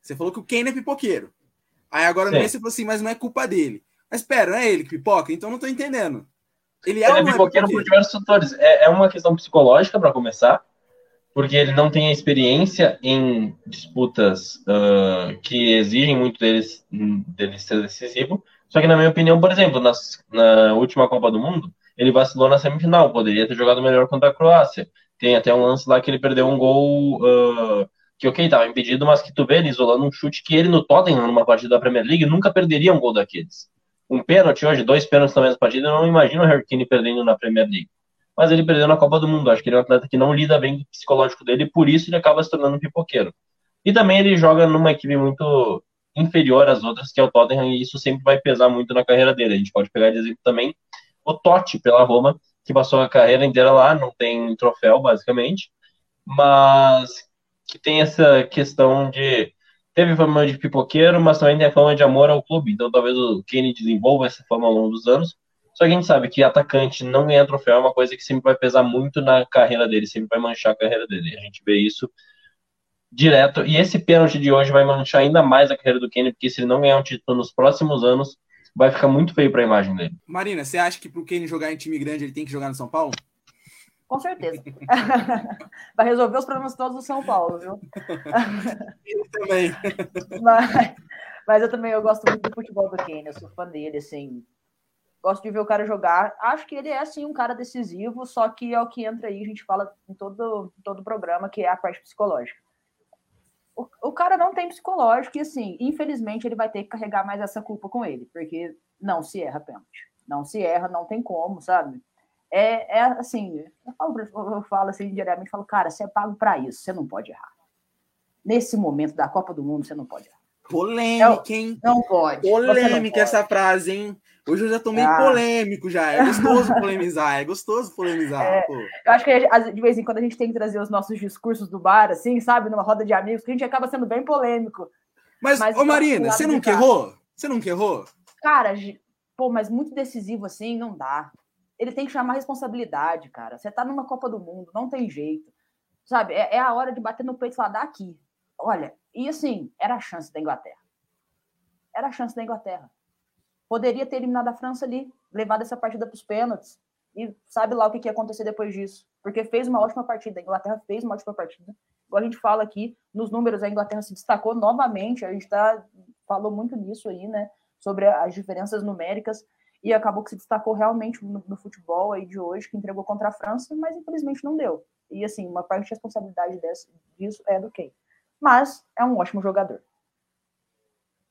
você falou que o Kane é pipoqueiro. Aí agora no você falou assim, mas não é culpa dele. Mas espera, não é ele que pipoca? Então não tô entendendo. Ele é, ele é pipoqueiro por diversos fatores. É, é uma questão psicológica, para começar, porque ele não tem experiência em disputas uh, que exigem muito deles, dele ser decisivo. Só que, na minha opinião, por exemplo, nas, na última Copa do Mundo, ele vacilou na semifinal, poderia ter jogado melhor contra a Croácia. Tem até um lance lá que ele perdeu um gol uh, que, ok, estava impedido, mas que tu vê ele isolando um chute que ele no Tottenham, numa partida da Premier League, nunca perderia um gol daqueles. Um pênalti hoje, dois pênaltis na mesma partida, eu não imagino o Harry Kane perdendo na Premier League. Mas ele perdeu na Copa do Mundo. Acho que ele é um atleta que não lida bem com o psicológico dele, e por isso ele acaba se tornando um pipoqueiro. E também ele joga numa equipe muito inferior às outras, que é o Tottenham, e isso sempre vai pesar muito na carreira dele. A gente pode pegar de exemplo também o Totti pela Roma, que passou a carreira inteira lá, não tem troféu, basicamente, mas que tem essa questão de. Teve fama de pipoqueiro, mas também tem fama de amor ao clube. Então talvez o Kane desenvolva essa fama ao longo dos anos. Só que a gente sabe que atacante não ganhar troféu é uma coisa que sempre vai pesar muito na carreira dele, sempre vai manchar a carreira dele. A gente vê isso direto. E esse pênalti de hoje vai manchar ainda mais a carreira do Kane, porque se ele não ganhar um título nos próximos anos, vai ficar muito feio para a imagem dele. Marina, você acha que para o Kane jogar em time grande ele tem que jogar no São Paulo? Com certeza. <laughs> vai resolver os problemas todos do São Paulo, viu? Eu também. <laughs> Mas, mas, eu também eu gosto muito do futebol do Kane, eu sou fã dele, assim. Gosto de ver o cara jogar. Acho que ele é, sim, um cara decisivo, só que é o que entra aí, a gente fala em todo, em todo o programa, que é a parte psicológica o, o cara não tem psicológico e, assim, infelizmente, ele vai ter que carregar mais essa culpa com ele, porque não se erra pênalti. Não se erra, não tem como, sabe? É, é assim, eu falo, eu falo assim diariamente, falo, cara, você é pago para isso, você não pode errar. Nesse momento da Copa do Mundo, você não pode errar. Polêmica, hein? Não pode. Polêmica essa frase, hein? Hoje eu já tô meio ah. polêmico já. É gostoso <laughs> polemizar, é gostoso polemizar. É, eu acho que de vez em quando a gente tem que trazer os nossos discursos do bar, assim, sabe? Numa roda de amigos, que a gente acaba sendo bem polêmico. Mas, mas ô Marina, você não errou? Você não errou? Cara, pô, mas muito decisivo assim, não dá. Ele tem que chamar responsabilidade, cara. Você tá numa Copa do Mundo, não tem jeito. Sabe? É, é a hora de bater no peito e falar, daqui. Olha, e assim, era a chance da Inglaterra. Era a chance da Inglaterra. Poderia ter eliminado a França ali, levado essa partida para os pênaltis. E sabe lá o que, que ia acontecer depois disso. Porque fez uma ótima partida. A Inglaterra fez uma ótima partida. Igual a gente fala aqui, nos números, a Inglaterra se destacou novamente. A gente tá, falou muito nisso aí, né? Sobre as diferenças numéricas. E acabou que se destacou realmente no, no futebol aí de hoje, que entregou contra a França, mas infelizmente não deu. E assim, uma parte de responsabilidade dessa, disso é do Kane. Mas é um ótimo jogador.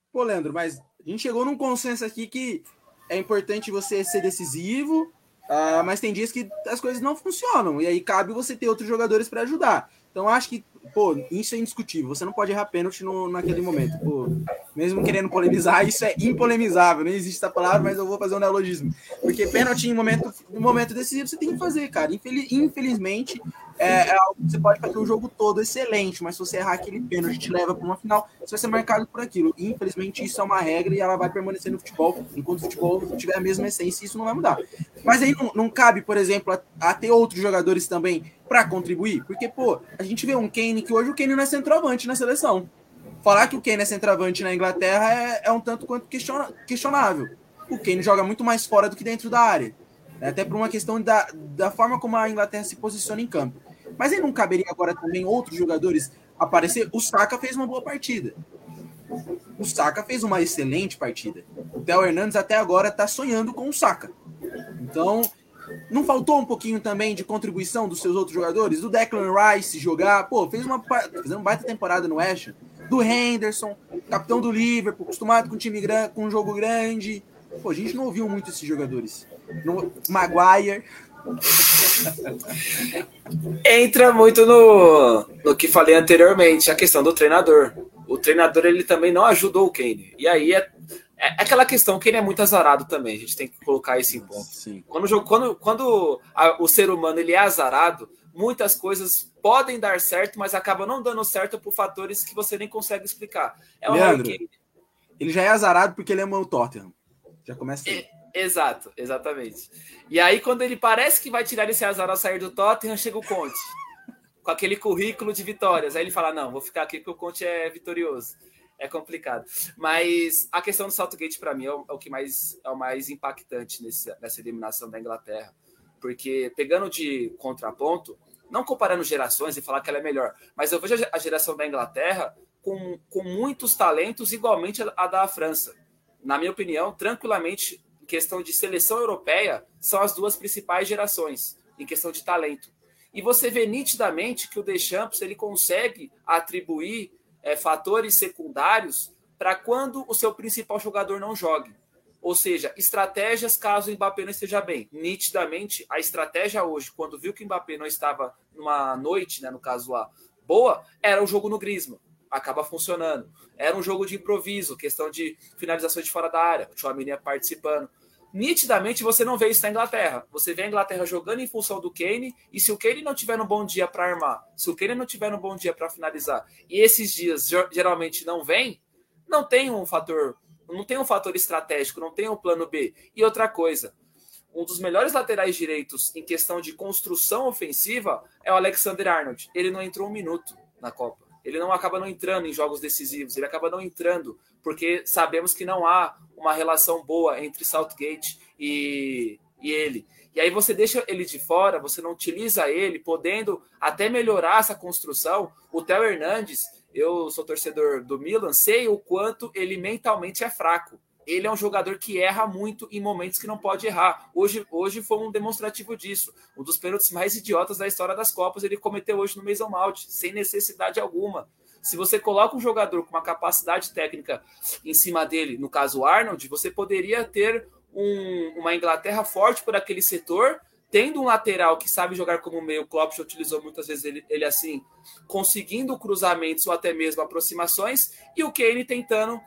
Pô, Leandro, mas a gente chegou num consenso aqui que é importante você ser decisivo, uh, mas tem dias que as coisas não funcionam, e aí cabe você ter outros jogadores para ajudar. Então acho que, pô, isso é indiscutível. Você não pode errar pênalti no, naquele momento. Pô, mesmo querendo polemizar, isso é impolemizável. Não existe essa palavra, mas eu vou fazer um neologismo. Porque pênalti em momento, em momento decisivo você tem que fazer, cara. infelizmente, é, é algo que você pode fazer o jogo todo excelente, mas se você errar aquele pênalti te leva para uma final, você vai ser marcado por aquilo. Infelizmente, isso é uma regra e ela vai permanecer no futebol enquanto o futebol tiver a mesma essência, isso não vai mudar. Mas aí não, não cabe, por exemplo, a, a ter outros jogadores também para contribuir, porque, pô, a gente vê um Kane que hoje o Kane não é centroavante na seleção. Falar que o Kane é centroavante na Inglaterra é, é um tanto quanto questiona, questionável. O Kane joga muito mais fora do que dentro da área. Até por uma questão da, da forma como a Inglaterra se posiciona em campo. Mas aí não caberia agora também outros jogadores aparecer? O Saka fez uma boa partida. O Saka fez uma excelente partida. O Theo Hernandes até agora está sonhando com o Saka. Então, não faltou um pouquinho também de contribuição dos seus outros jogadores? Do Declan Rice jogar, pô, fez uma, fez uma baita temporada no West Do Henderson, capitão do Liverpool, acostumado com time grande, com um jogo grande. Pô, a gente não ouviu muito esses jogadores. No, Maguire. Entra muito no, no que falei anteriormente, a questão do treinador. O treinador ele também não ajudou o Kane. E aí é, é aquela questão, o Kane é muito azarado também, a gente tem que colocar isso em ponto. Sim. Quando, quando, quando a, o ser humano ele é azarado, muitas coisas podem dar certo, mas acabam não dando certo por fatores que você nem consegue explicar. É Leandro, ele já é azarado porque ele ama o Tottenham. Já começa aí. É, Exato, exatamente. E aí, quando ele parece que vai tirar esse azar ao sair do Tottenham, chega o Conte. <laughs> com aquele currículo de vitórias. Aí ele fala: Não, vou ficar aqui porque o Conte é vitorioso. É complicado. Mas a questão do Saltgate, para mim, é o, é o, que mais é o mais impactante nesse, nessa eliminação da Inglaterra. Porque pegando de contraponto, não comparando gerações e falar que ela é melhor, mas eu vejo a geração da Inglaterra com, com muitos talentos igualmente a da França. Na minha opinião, tranquilamente, em questão de seleção europeia, são as duas principais gerações, em questão de talento. E você vê nitidamente que o Deschamps ele consegue atribuir é, fatores secundários para quando o seu principal jogador não jogue. Ou seja, estratégias caso o Mbappé não esteja bem. Nitidamente, a estratégia hoje, quando viu que o Mbappé não estava numa noite, né, no caso lá, boa, era o jogo no Grisma. Acaba funcionando. Era um jogo de improviso, questão de finalização de fora da área, o Chouamini participando. Nitidamente você não vê isso na Inglaterra. Você vê a Inglaterra jogando em função do Kane, e se o Kane não tiver no bom dia para armar, se o Kane não tiver no bom dia para finalizar, e esses dias geralmente não vem, não tem um fator não tem um fator estratégico, não tem um plano B. E outra coisa, um dos melhores laterais direitos em questão de construção ofensiva é o Alexander Arnold. Ele não entrou um minuto na Copa. Ele não acaba não entrando em jogos decisivos, ele acaba não entrando, porque sabemos que não há uma relação boa entre Southgate e, e ele. E aí você deixa ele de fora, você não utiliza ele, podendo até melhorar essa construção. O Theo Hernandes, eu sou torcedor do Milan, sei o quanto ele mentalmente é fraco. Ele é um jogador que erra muito em momentos que não pode errar. Hoje, hoje foi um demonstrativo disso. Um dos pênaltis mais idiotas da história das Copas ele cometeu hoje no Mason Mount, sem necessidade alguma. Se você coloca um jogador com uma capacidade técnica em cima dele, no caso o Arnold, você poderia ter um, uma Inglaterra forte por aquele setor, tendo um lateral que sabe jogar como meio, Klopp já utilizou muitas vezes ele, ele assim, conseguindo cruzamentos ou até mesmo aproximações, e o Kane tentando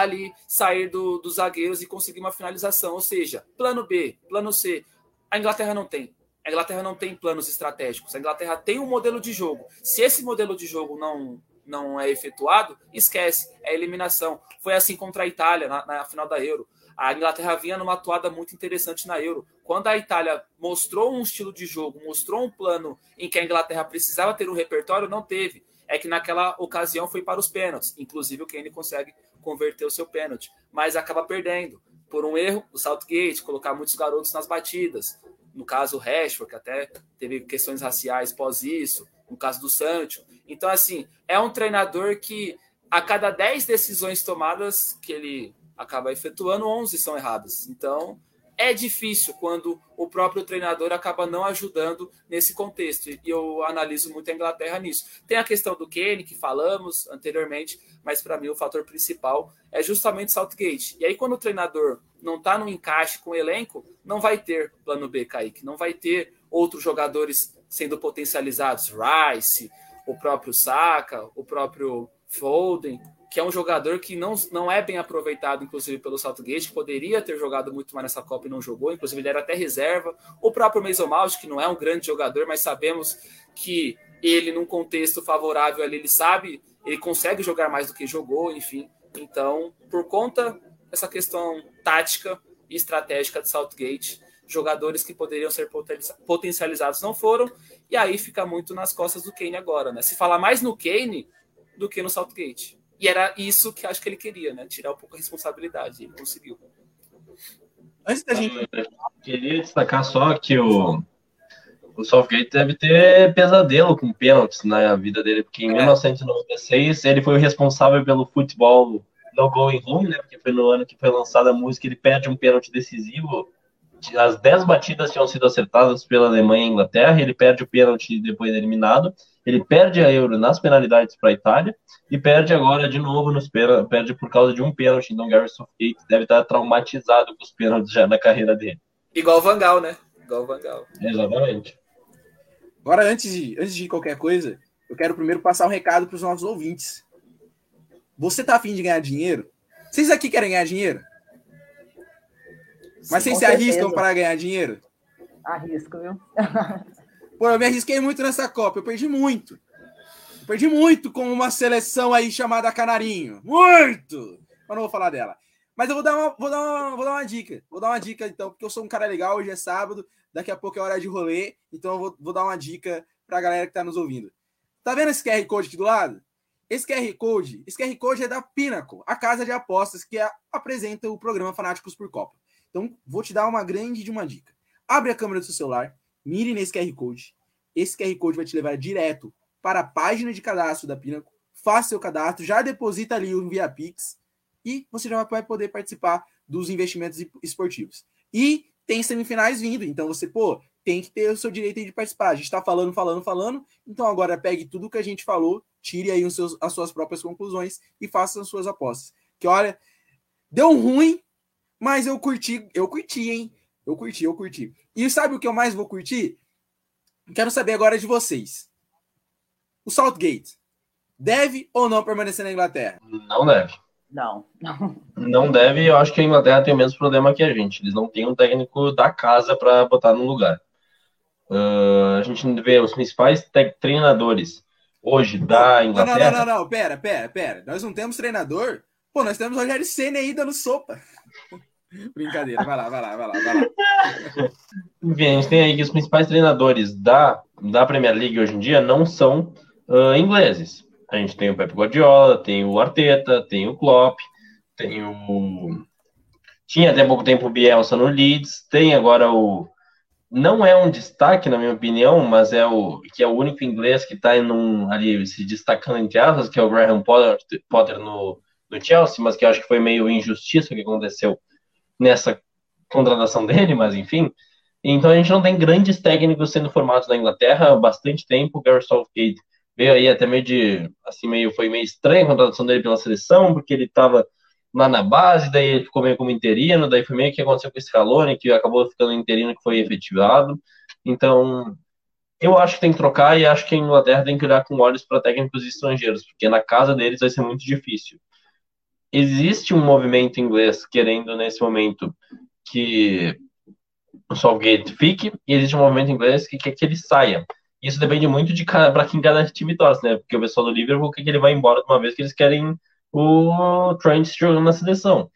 ali sair do, dos zagueiros e conseguir uma finalização. Ou seja, plano B, plano C. A Inglaterra não tem. A Inglaterra não tem planos estratégicos. A Inglaterra tem um modelo de jogo. Se esse modelo de jogo não, não é efetuado, esquece. É eliminação. Foi assim contra a Itália na, na final da Euro. A Inglaterra vinha numa atuada muito interessante na Euro. Quando a Itália mostrou um estilo de jogo, mostrou um plano em que a Inglaterra precisava ter um repertório, não teve. É que naquela ocasião foi para os pênaltis. Inclusive o Kane consegue converter o seu pênalti, mas acaba perdendo por um erro do Southgate, colocar muitos garotos nas batidas. No caso, o Rashford, que até teve questões raciais pós isso. No caso do Sancho. Então, assim, é um treinador que a cada 10 decisões tomadas que ele acaba efetuando, 11 são erradas. Então, é difícil quando o próprio treinador acaba não ajudando nesse contexto. E eu analiso muito a Inglaterra nisso. Tem a questão do Kane, que falamos anteriormente, mas para mim o fator principal é justamente Southgate. E aí, quando o treinador não está no encaixe com o elenco, não vai ter plano B, Kaique. Não vai ter outros jogadores sendo potencializados. Rice, o próprio Saka, o próprio Foden que é um jogador que não, não é bem aproveitado, inclusive, pelo Southgate, que poderia ter jogado muito mais nessa Copa e não jogou, inclusive ele era até reserva. O próprio Mason Mount, que não é um grande jogador, mas sabemos que ele, num contexto favorável ali, ele sabe, ele consegue jogar mais do que jogou, enfim. Então, por conta dessa questão tática e estratégica de Southgate, jogadores que poderiam ser potencializados não foram, e aí fica muito nas costas do Kane agora, né? Se falar mais no Kane do que no Southgate. E era isso que acho que ele queria, né? Tirar um pouco a responsabilidade. Ele conseguiu. Antes da gente. Queria destacar só que o, o Southgate deve ter pesadelo com pênaltis na vida dele, porque em é. 1996 ele foi o responsável pelo futebol no Going Home, né? Porque foi no ano que foi lançada a música, ele perde um pênalti decisivo. As 10 batidas tinham sido acertadas pela Alemanha e Inglaterra, ele perde o pênalti depois eliminado. Ele perde a Euro nas penalidades para a Itália e perde agora de novo nos pênaltis, perde por causa de um pênalti. Então, Gary Southgate deve estar traumatizado com os pênaltis já na carreira dele. Igual o Vangal, né? Igual o Vangal. Exatamente. Agora, antes de, antes de qualquer coisa, eu quero primeiro passar um recado para os nossos ouvintes. Você tá afim de ganhar dinheiro? Vocês aqui querem ganhar dinheiro? Mas vocês se arriscam para ganhar dinheiro? Arrisco, viu? <laughs> Pô, eu me arrisquei muito nessa Copa, eu perdi muito. Eu perdi muito com uma seleção aí chamada Canarinho. Muito! Mas não vou falar dela. Mas eu vou dar, uma, vou, dar uma, vou dar uma dica. Vou dar uma dica, então, porque eu sou um cara legal, hoje é sábado, daqui a pouco é hora de rolê, então eu vou, vou dar uma dica pra galera que tá nos ouvindo. Tá vendo esse QR Code aqui do lado? esse QR Code, esse QR Code é da Pinnacle, a casa de apostas que apresenta o programa Fanáticos por Copa. Então, vou te dar uma grande de uma dica. Abre a câmera do seu celular, mire nesse QR Code. Esse QR Code vai te levar direto para a página de cadastro da Pinnacle. Faça seu cadastro, já deposita ali o via Pix e você já vai poder participar dos investimentos esportivos. E tem semifinais vindo, então você, pô, tem que ter o seu direito de participar. A gente está falando, falando, falando. Então agora pegue tudo que a gente falou, tire aí os seus, as suas próprias conclusões e faça as suas apostas. Que olha, deu ruim, mas eu curti, eu curti, hein? Eu curti, eu curti. E sabe o que eu mais vou curtir? Quero saber agora de vocês. O Southgate deve ou não permanecer na Inglaterra? Não deve. Não, não. <laughs> Não deve. Eu acho que a Inglaterra tem o mesmo problema que a gente. Eles não têm um técnico da casa para botar no lugar. Uh, a gente vê os principais treinadores hoje da Inglaterra. Não, não, não, não, pera, pera, pera. Nós não temos treinador? Pô, nós temos o Rogério Senna aí dando sopa. Brincadeira, vai lá, vai lá, vai lá, vai lá. Enfim, a gente tem aí que os principais treinadores da, da Premier League hoje em dia não são uh, ingleses. A gente tem o Pep Guardiola, tem o Arteta, tem o Klopp, tem o. Tinha até pouco tempo o Bielsa no Leeds, tem agora o não é um destaque, na minha opinião, mas é o que é o único inglês que está ali se destacando entre aspas, que é o Graham Potter, Potter no, no Chelsea, mas que eu acho que foi meio injustiça o que aconteceu nessa contratação <laughs> dele, mas enfim. Então a gente não tem grandes técnicos sendo formados na Inglaterra há bastante tempo. O Gareth Southgate veio aí até meio de, assim, meio, foi meio estranho a contratação dele pela seleção, porque ele estava lá na base, daí ele ficou meio como interino, daí foi meio que aconteceu com o Scaloni, que acabou ficando interino, que foi efetivado. Então, eu acho que tem que trocar e acho que a Inglaterra tem que olhar com olhos para técnicos estrangeiros, porque na casa deles vai ser muito difícil. Existe um movimento inglês querendo, nesse momento, que o Southgate fique, e existe um movimento inglês que quer que ele saia. Isso depende muito de para quem cada time torce, né? Porque o pessoal do Liverpool quer que ele vá embora de uma vez que eles querem o Trent jogando na seleção.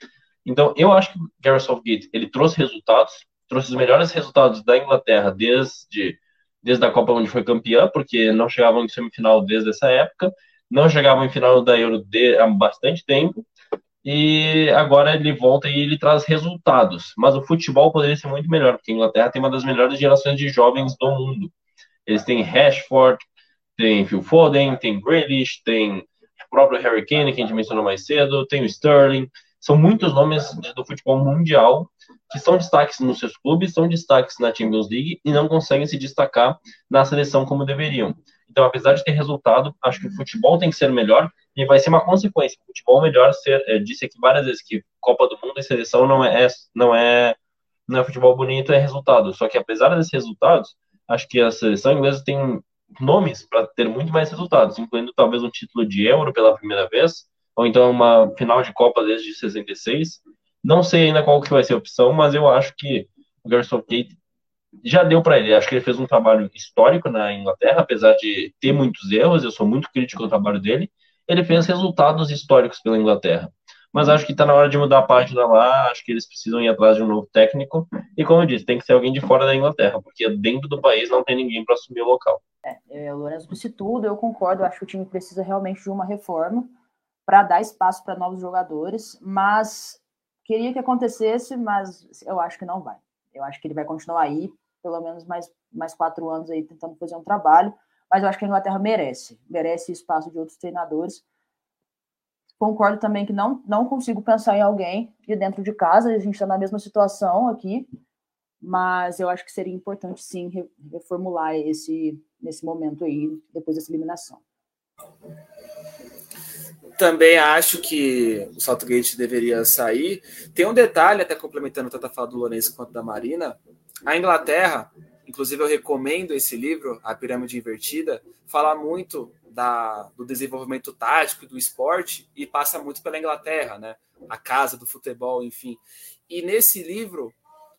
Então, eu acho que o Gareth Southgate, ele trouxe resultados, trouxe os melhores resultados da Inglaterra desde, desde a Copa onde foi campeã, porque não chegavam em semifinal desde essa época, não chegavam em final da Euro de, há bastante tempo, e agora ele volta e ele traz resultados. Mas o futebol poderia ser muito melhor, porque a Inglaterra tem uma das melhores gerações de jovens do mundo. Eles têm Rashford, tem Phil Foden, tem Grealish, tem o próprio Harry Kane, que a gente mencionou mais cedo, tem o Sterling. São muitos nomes do futebol mundial que são destaques nos seus clubes, são destaques na Champions League e não conseguem se destacar na seleção como deveriam. Então, apesar de ter resultado, acho que o futebol tem que ser melhor e vai ser uma consequência. O futebol melhor ser, é, disse aqui várias vezes que Copa do Mundo e seleção não é, não é, não é futebol bonito, é resultado. Só que apesar desses resultados, acho que a seleção inglesa tem nomes para ter muito mais resultados, incluindo talvez um título de Euro pela primeira vez, ou então uma final de Copa desde 66. Não sei ainda qual que vai ser a opção, mas eu acho que o Gareth Southgate já deu para ele. Acho que ele fez um trabalho histórico na Inglaterra, apesar de ter muitos erros, eu sou muito crítico ao trabalho dele. Ele fez resultados históricos pela Inglaterra. Mas acho que está na hora de mudar a página lá. Acho que eles precisam ir atrás de um novo técnico. E como eu disse, tem que ser alguém de fora da Inglaterra, porque dentro do país não tem ninguém para assumir o local. É, Lourenço disse tudo, eu concordo. Acho que o time precisa realmente de uma reforma para dar espaço para novos jogadores. Mas queria que acontecesse, mas eu acho que não vai. Eu acho que ele vai continuar aí, pelo menos mais, mais quatro anos aí, tentando fazer um trabalho. Mas eu acho que a Inglaterra merece, merece espaço de outros treinadores. Concordo também que não, não consigo pensar em alguém de dentro de casa, a gente está na mesma situação aqui, mas eu acho que seria importante sim reformular esse nesse momento aí, depois dessa eliminação. Também acho que o Saltgate deveria sair. Tem um detalhe, até complementando tanto a fala do Lourenço quanto da Marina. A Inglaterra, inclusive eu recomendo esse livro, A Pirâmide Invertida, fala muito da, do desenvolvimento tático do esporte e passa muito pela Inglaterra, né? A casa do futebol, enfim. E nesse livro,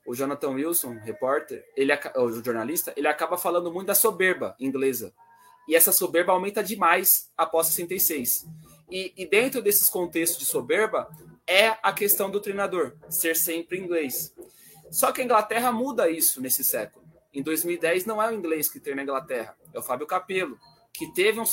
o Jonathan Wilson, repórter, ele, o jornalista, ele acaba falando muito da soberba inglesa. E essa soberba aumenta demais após 66. E, e dentro desses contextos de soberba, é a questão do treinador ser sempre inglês. Só que a Inglaterra muda isso nesse século. Em 2010 não é o inglês que treina a Inglaterra, é o Fábio Capello. que teve um,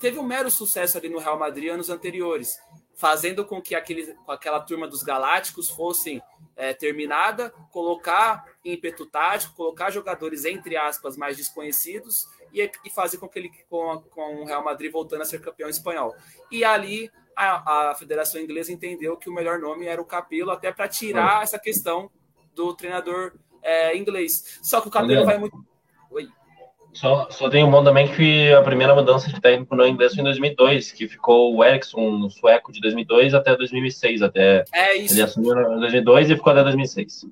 teve um mero sucesso ali no Real Madrid anos anteriores, fazendo com que aquele, aquela turma dos Galácticos fosse é, terminada, colocar ímpeto tático, colocar jogadores, entre aspas, mais desconhecidos e, e fazer com que ele, com, com o Real Madrid voltando a ser campeão espanhol. E ali a, a Federação Inglesa entendeu que o melhor nome era o Capelo, até para tirar essa questão do treinador é, inglês. Só que o Capelo vai muito. Oi. Só, só tem um bom também que a primeira mudança de técnico no inglês foi em 2002, que ficou o Ericsson no sueco de 2002 até 2006. Até é isso. Ele assumiu em 2002 e ficou até 2006.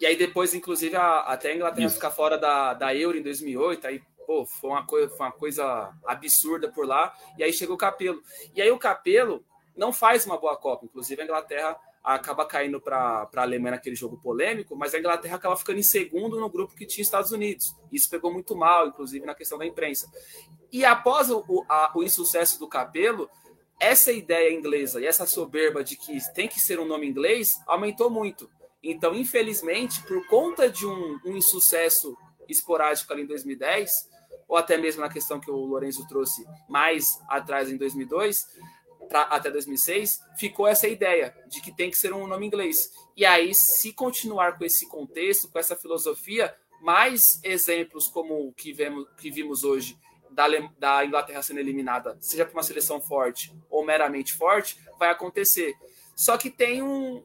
E aí depois, inclusive, a, até a Inglaterra isso. ficar fora da, da Euro em 2008, aí pô, foi uma, coisa, foi uma coisa absurda por lá. E aí chegou o Capelo. E aí o Capelo não faz uma boa Copa. Inclusive a Inglaterra acaba caindo para a Alemanha naquele jogo polêmico, mas a Inglaterra acaba ficando em segundo no grupo que tinha Estados Unidos. Isso pegou muito mal, inclusive na questão da imprensa. E após o, a, o insucesso do Capelo, essa ideia inglesa e essa soberba de que tem que ser um nome inglês aumentou muito. Então, infelizmente, por conta de um, um insucesso esporádico ali em 2010, ou até mesmo na questão que o Lourenço trouxe mais atrás em 2002, pra, até 2006, ficou essa ideia de que tem que ser um nome inglês. E aí, se continuar com esse contexto, com essa filosofia, mais exemplos como o que, vemos, que vimos hoje da, da Inglaterra sendo eliminada, seja por uma seleção forte ou meramente forte, vai acontecer. Só que tem um,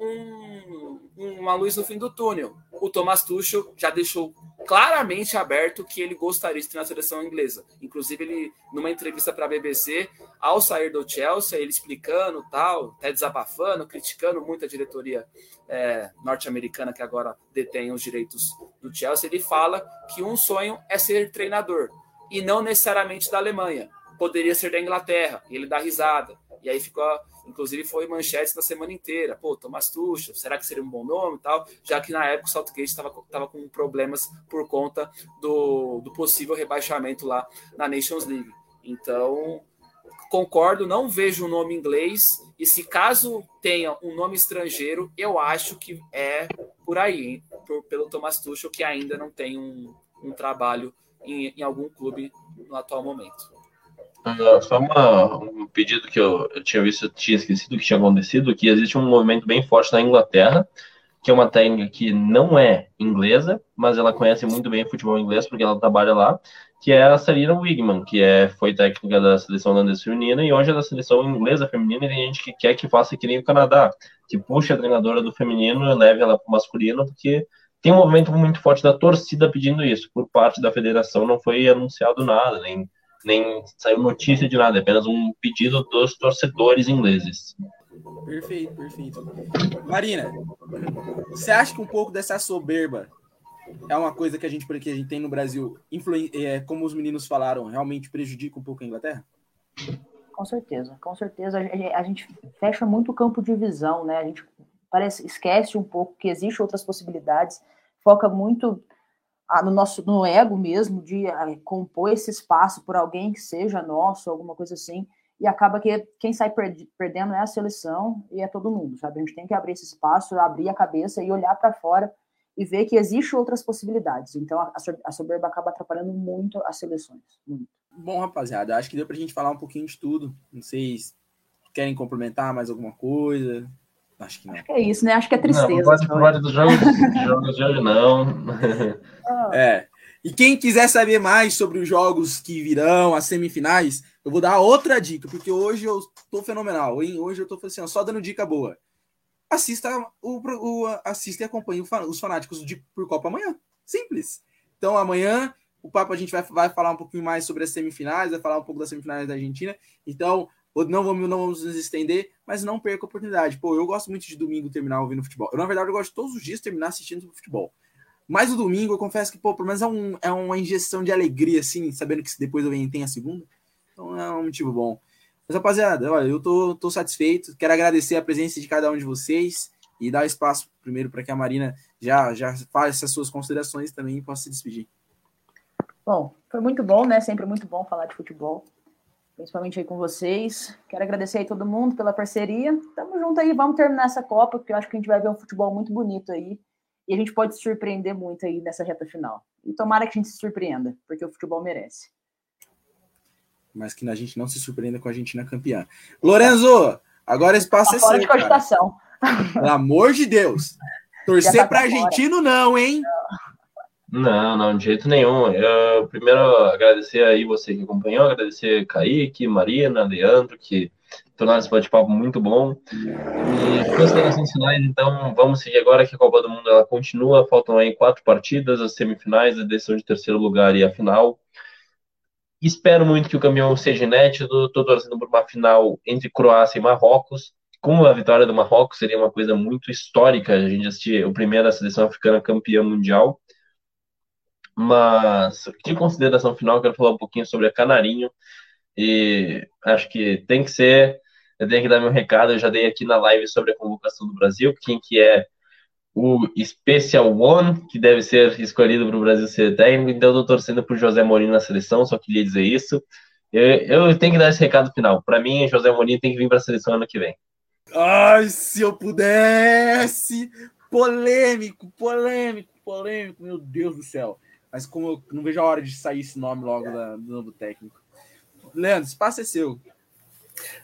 um, uma luz no fim do túnel. O Thomas Tuchel já deixou claramente aberto que ele gostaria de ter na seleção inglesa. Inclusive, ele, numa entrevista para a BBC, ao sair do Chelsea, ele explicando tal, até desabafando, criticando muito a diretoria é, norte-americana que agora detém os direitos do Chelsea, ele fala que um sonho é ser treinador e não necessariamente da Alemanha. Poderia ser da Inglaterra. E ele dá risada. E aí ficou Inclusive foi manchete da semana inteira. Pô, Thomas Tuchel, será que seria um bom nome e tal? Já que na época o Southgate estava com problemas por conta do, do possível rebaixamento lá na Nations League. Então, concordo, não vejo o um nome inglês. E se caso tenha um nome estrangeiro, eu acho que é por aí, por, pelo Thomas Tuchel, que ainda não tem um, um trabalho em, em algum clube no atual momento. Só uma, um pedido que eu, eu tinha visto, eu tinha esquecido que tinha acontecido, que existe um movimento bem forte na Inglaterra, que é uma técnica que não é inglesa, mas ela conhece muito bem futebol inglês, porque ela trabalha lá, que é a Sarina Wigman, que é, foi técnica da seleção holandesa feminina e hoje é da seleção inglesa feminina, e tem gente que quer que faça que nem o Canadá, que puxe a treinadora do feminino e leve ela para o masculino, porque tem um movimento muito forte da torcida pedindo isso, por parte da federação não foi anunciado nada, nem nem saiu notícia de nada, é apenas um pedido dos torcedores ingleses. Perfeito, perfeito. Marina, você acha que um pouco dessa soberba é uma coisa que a gente, que a gente tem no Brasil, é, como os meninos falaram, realmente prejudica um pouco a Inglaterra? Com certeza, com certeza. A gente fecha muito o campo de visão, né? A gente parece esquece um pouco que existem outras possibilidades, foca muito no nosso no ego mesmo de é, compor esse espaço por alguém que seja nosso, alguma coisa assim, e acaba que quem sai perdendo é a seleção e é todo mundo, sabe? A gente tem que abrir esse espaço, abrir a cabeça e olhar para fora e ver que existem outras possibilidades. Então a soberba acaba atrapalhando muito as seleções, muito. Bom, rapaziada, acho que deu para a gente falar um pouquinho de tudo. Não sei se querem complementar mais alguma coisa. Acho que não. Acho que é isso, né? Acho que é tristeza. Não, pode falar dos jogos, jogos de hoje, não. É. E quem quiser saber mais sobre os jogos que virão, as semifinais, eu vou dar outra dica, porque hoje eu tô fenomenal, hein? Hoje eu tô assim, só dando dica boa. Assista o, o assista e acompanhe os fanáticos de por Copa amanhã. Simples. Então amanhã o papo a gente vai, vai falar um pouquinho mais sobre as semifinais, vai falar um pouco das semifinais da Argentina. Então, não vamos, não vamos nos estender, mas não perca a oportunidade. Pô, eu gosto muito de domingo terminar ouvindo futebol. Eu, na verdade, eu gosto de todos os dias terminar assistindo futebol. Mas o domingo, eu confesso que, pô, pelo menos é, um, é uma injeção de alegria, assim, sabendo que depois eu venho tem a segunda. Então é um motivo bom. Mas, rapaziada, olha, eu tô, tô satisfeito. Quero agradecer a presença de cada um de vocês e dar espaço primeiro para que a Marina já, já faça as suas considerações também e possa se despedir. Bom, foi muito bom, né? Sempre muito bom falar de futebol principalmente aí com vocês. Quero agradecer aí todo mundo pela parceria. Tamo junto aí, vamos terminar essa Copa, porque eu acho que a gente vai ver um futebol muito bonito aí. E a gente pode se surpreender muito aí nessa reta final. E tomara que a gente se surpreenda, porque o futebol merece. mas que a gente não se surpreenda com a Argentina campeã. Lorenzo, agora esse espaço tá é fora seu. de cogitação. Pelo amor de Deus. <laughs> Torcer tá para argentino, não, hein? Não, não, de jeito nenhum. Eu, primeiro, agradecer aí você que acompanhou, agradecer Kaique, Marina, Leandro, que tornaram esse bate-papo muito bom. E considerações finais, então, vamos seguir agora que a Copa do Mundo ela continua. Faltam aí quatro partidas, as semifinais, a decisão de terceiro lugar e a final. Espero muito que o caminhão seja inédito. Estou torcendo por uma final entre Croácia e Marrocos. Com a vitória do Marrocos, seria uma coisa muito histórica a gente assistir o primeiro seleção africana campeã mundial. Mas, de consideração final, quero falar um pouquinho sobre a Canarinho. E acho que tem que ser. Eu tenho que dar meu recado. Eu já dei aqui na live sobre a convocação do Brasil. Quem que é o Special One, que deve ser escolhido para o Brasil ser técnico. Então, eu estou torcendo por José Mourinho na seleção, só queria dizer isso. Eu, eu tenho que dar esse recado final. Para mim, José Mourinho tem que vir para a seleção ano que vem. Ai, se eu pudesse! Polêmico, polêmico, polêmico, meu Deus do céu. Mas como eu não vejo a hora de sair esse nome logo da, do novo técnico. Leandro, espaço é seu.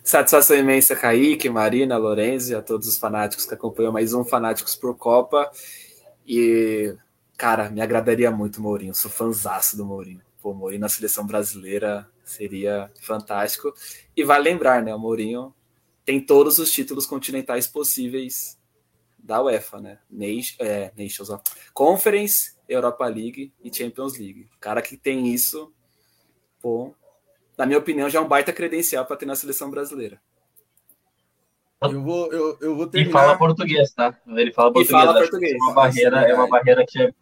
Satisfação imensa, Kaique, Marina, Lorenzi, a todos os fanáticos que acompanham mais um Fanáticos por Copa. E, cara, me agradaria muito Mourinho, sou fãzaço do Mourinho. Pô, Mourinho na seleção brasileira seria fantástico. E vale lembrar, né? O Mourinho tem todos os títulos continentais possíveis da UEFA, né? Nation, é, Nations. Conference, Europa League e Champions League. O cara que tem isso, pô, na minha opinião, já é um baita credencial para ter na seleção brasileira. Eu vou, eu, eu vou terminar... E fala português, tá? Ele fala português. E fala português. É uma barreira, é uma barreira que é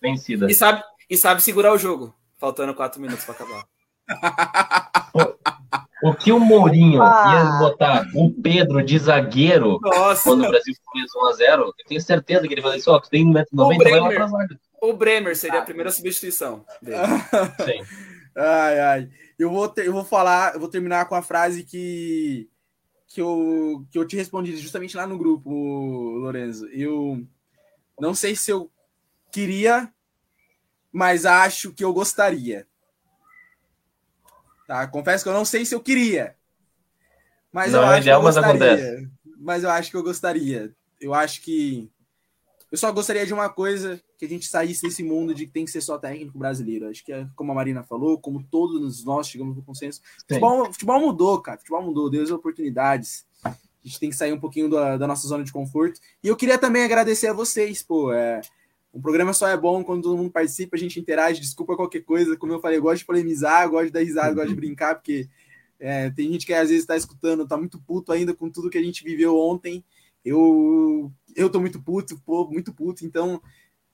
vencida. E sabe, e sabe segurar o jogo, faltando quatro minutos para acabar. <laughs> O que o Mourinho ah. ia botar o Pedro de zagueiro Nossa. quando o Brasil fez 1x0, eu tenho certeza que ele vai dizer, ó, tu tem 1,90m, vai lá pra zaga. O Bremer seria a primeira substituição dele. <laughs> Sim. Ai, ai. Eu vou, ter, eu vou falar, eu vou terminar com a frase que, que, eu, que eu te respondi justamente lá no grupo, Lorenzo. Eu não sei se eu queria, mas acho que eu gostaria. Tá? Confesso que eu não sei se eu queria. Mas não, eu é acho ideal, que eu gostaria. Mas, mas eu acho que eu gostaria. Eu acho que. Eu só gostaria de uma coisa: que a gente saísse desse mundo de que tem que ser só técnico brasileiro. Acho que é como a Marina falou, como todos nós chegamos no consenso. Futebol, futebol, mudou, cara. Futebol mudou, deu as oportunidades. A gente tem que sair um pouquinho da, da, nossa zona de conforto. E eu queria também agradecer a vocês, pô. É, o programa só é bom quando todo mundo participa, a gente interage, desculpa qualquer coisa. Como eu falei, eu gosto de polemizar, gosto de dar risada, gosto de brincar, porque é, tem gente que às vezes está escutando, tá muito puto ainda com tudo que a gente viveu ontem. Eu, eu tô muito puto, pô, muito puto, então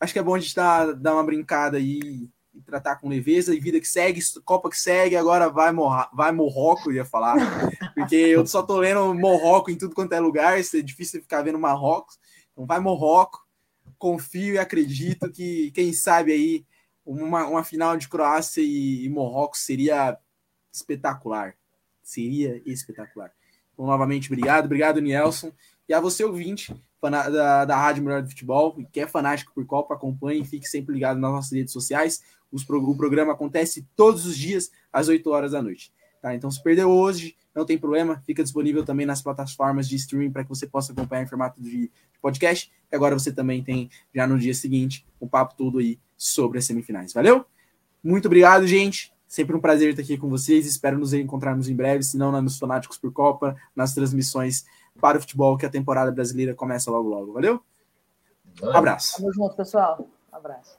acho que é bom a gente dar, dar uma brincada aí e tratar com leveza e vida que segue, Copa que segue, agora vai, morra, vai Morroco, ia falar, <laughs> porque eu só tô vendo Morroco em tudo quanto é lugar, é difícil ficar vendo Marrocos, então vai Morroco, confio e acredito que, quem sabe aí, uma, uma final de Croácia e, e Marrocos seria espetacular. Seria espetacular. Então, novamente, obrigado. Obrigado, Nielson. E a você, ouvinte da, da Rádio Melhor do Futebol, que é fanático por Copa, acompanhe e fique sempre ligado nas nossas redes sociais. Os, o programa acontece todos os dias, às 8 horas da noite. Tá? Então, se perdeu hoje, não tem problema, fica disponível também nas plataformas de streaming para que você possa acompanhar em formato de podcast. E agora você também tem, já no dia seguinte, o um papo todo aí sobre as semifinais. Valeu? Muito obrigado, gente. Sempre um prazer estar aqui com vocês. Espero nos encontrarmos em breve, se não nos Fanáticos por Copa, nas transmissões para o futebol, que a temporada brasileira começa logo logo. Valeu? Abraço. Tamo junto, pessoal. Abraço.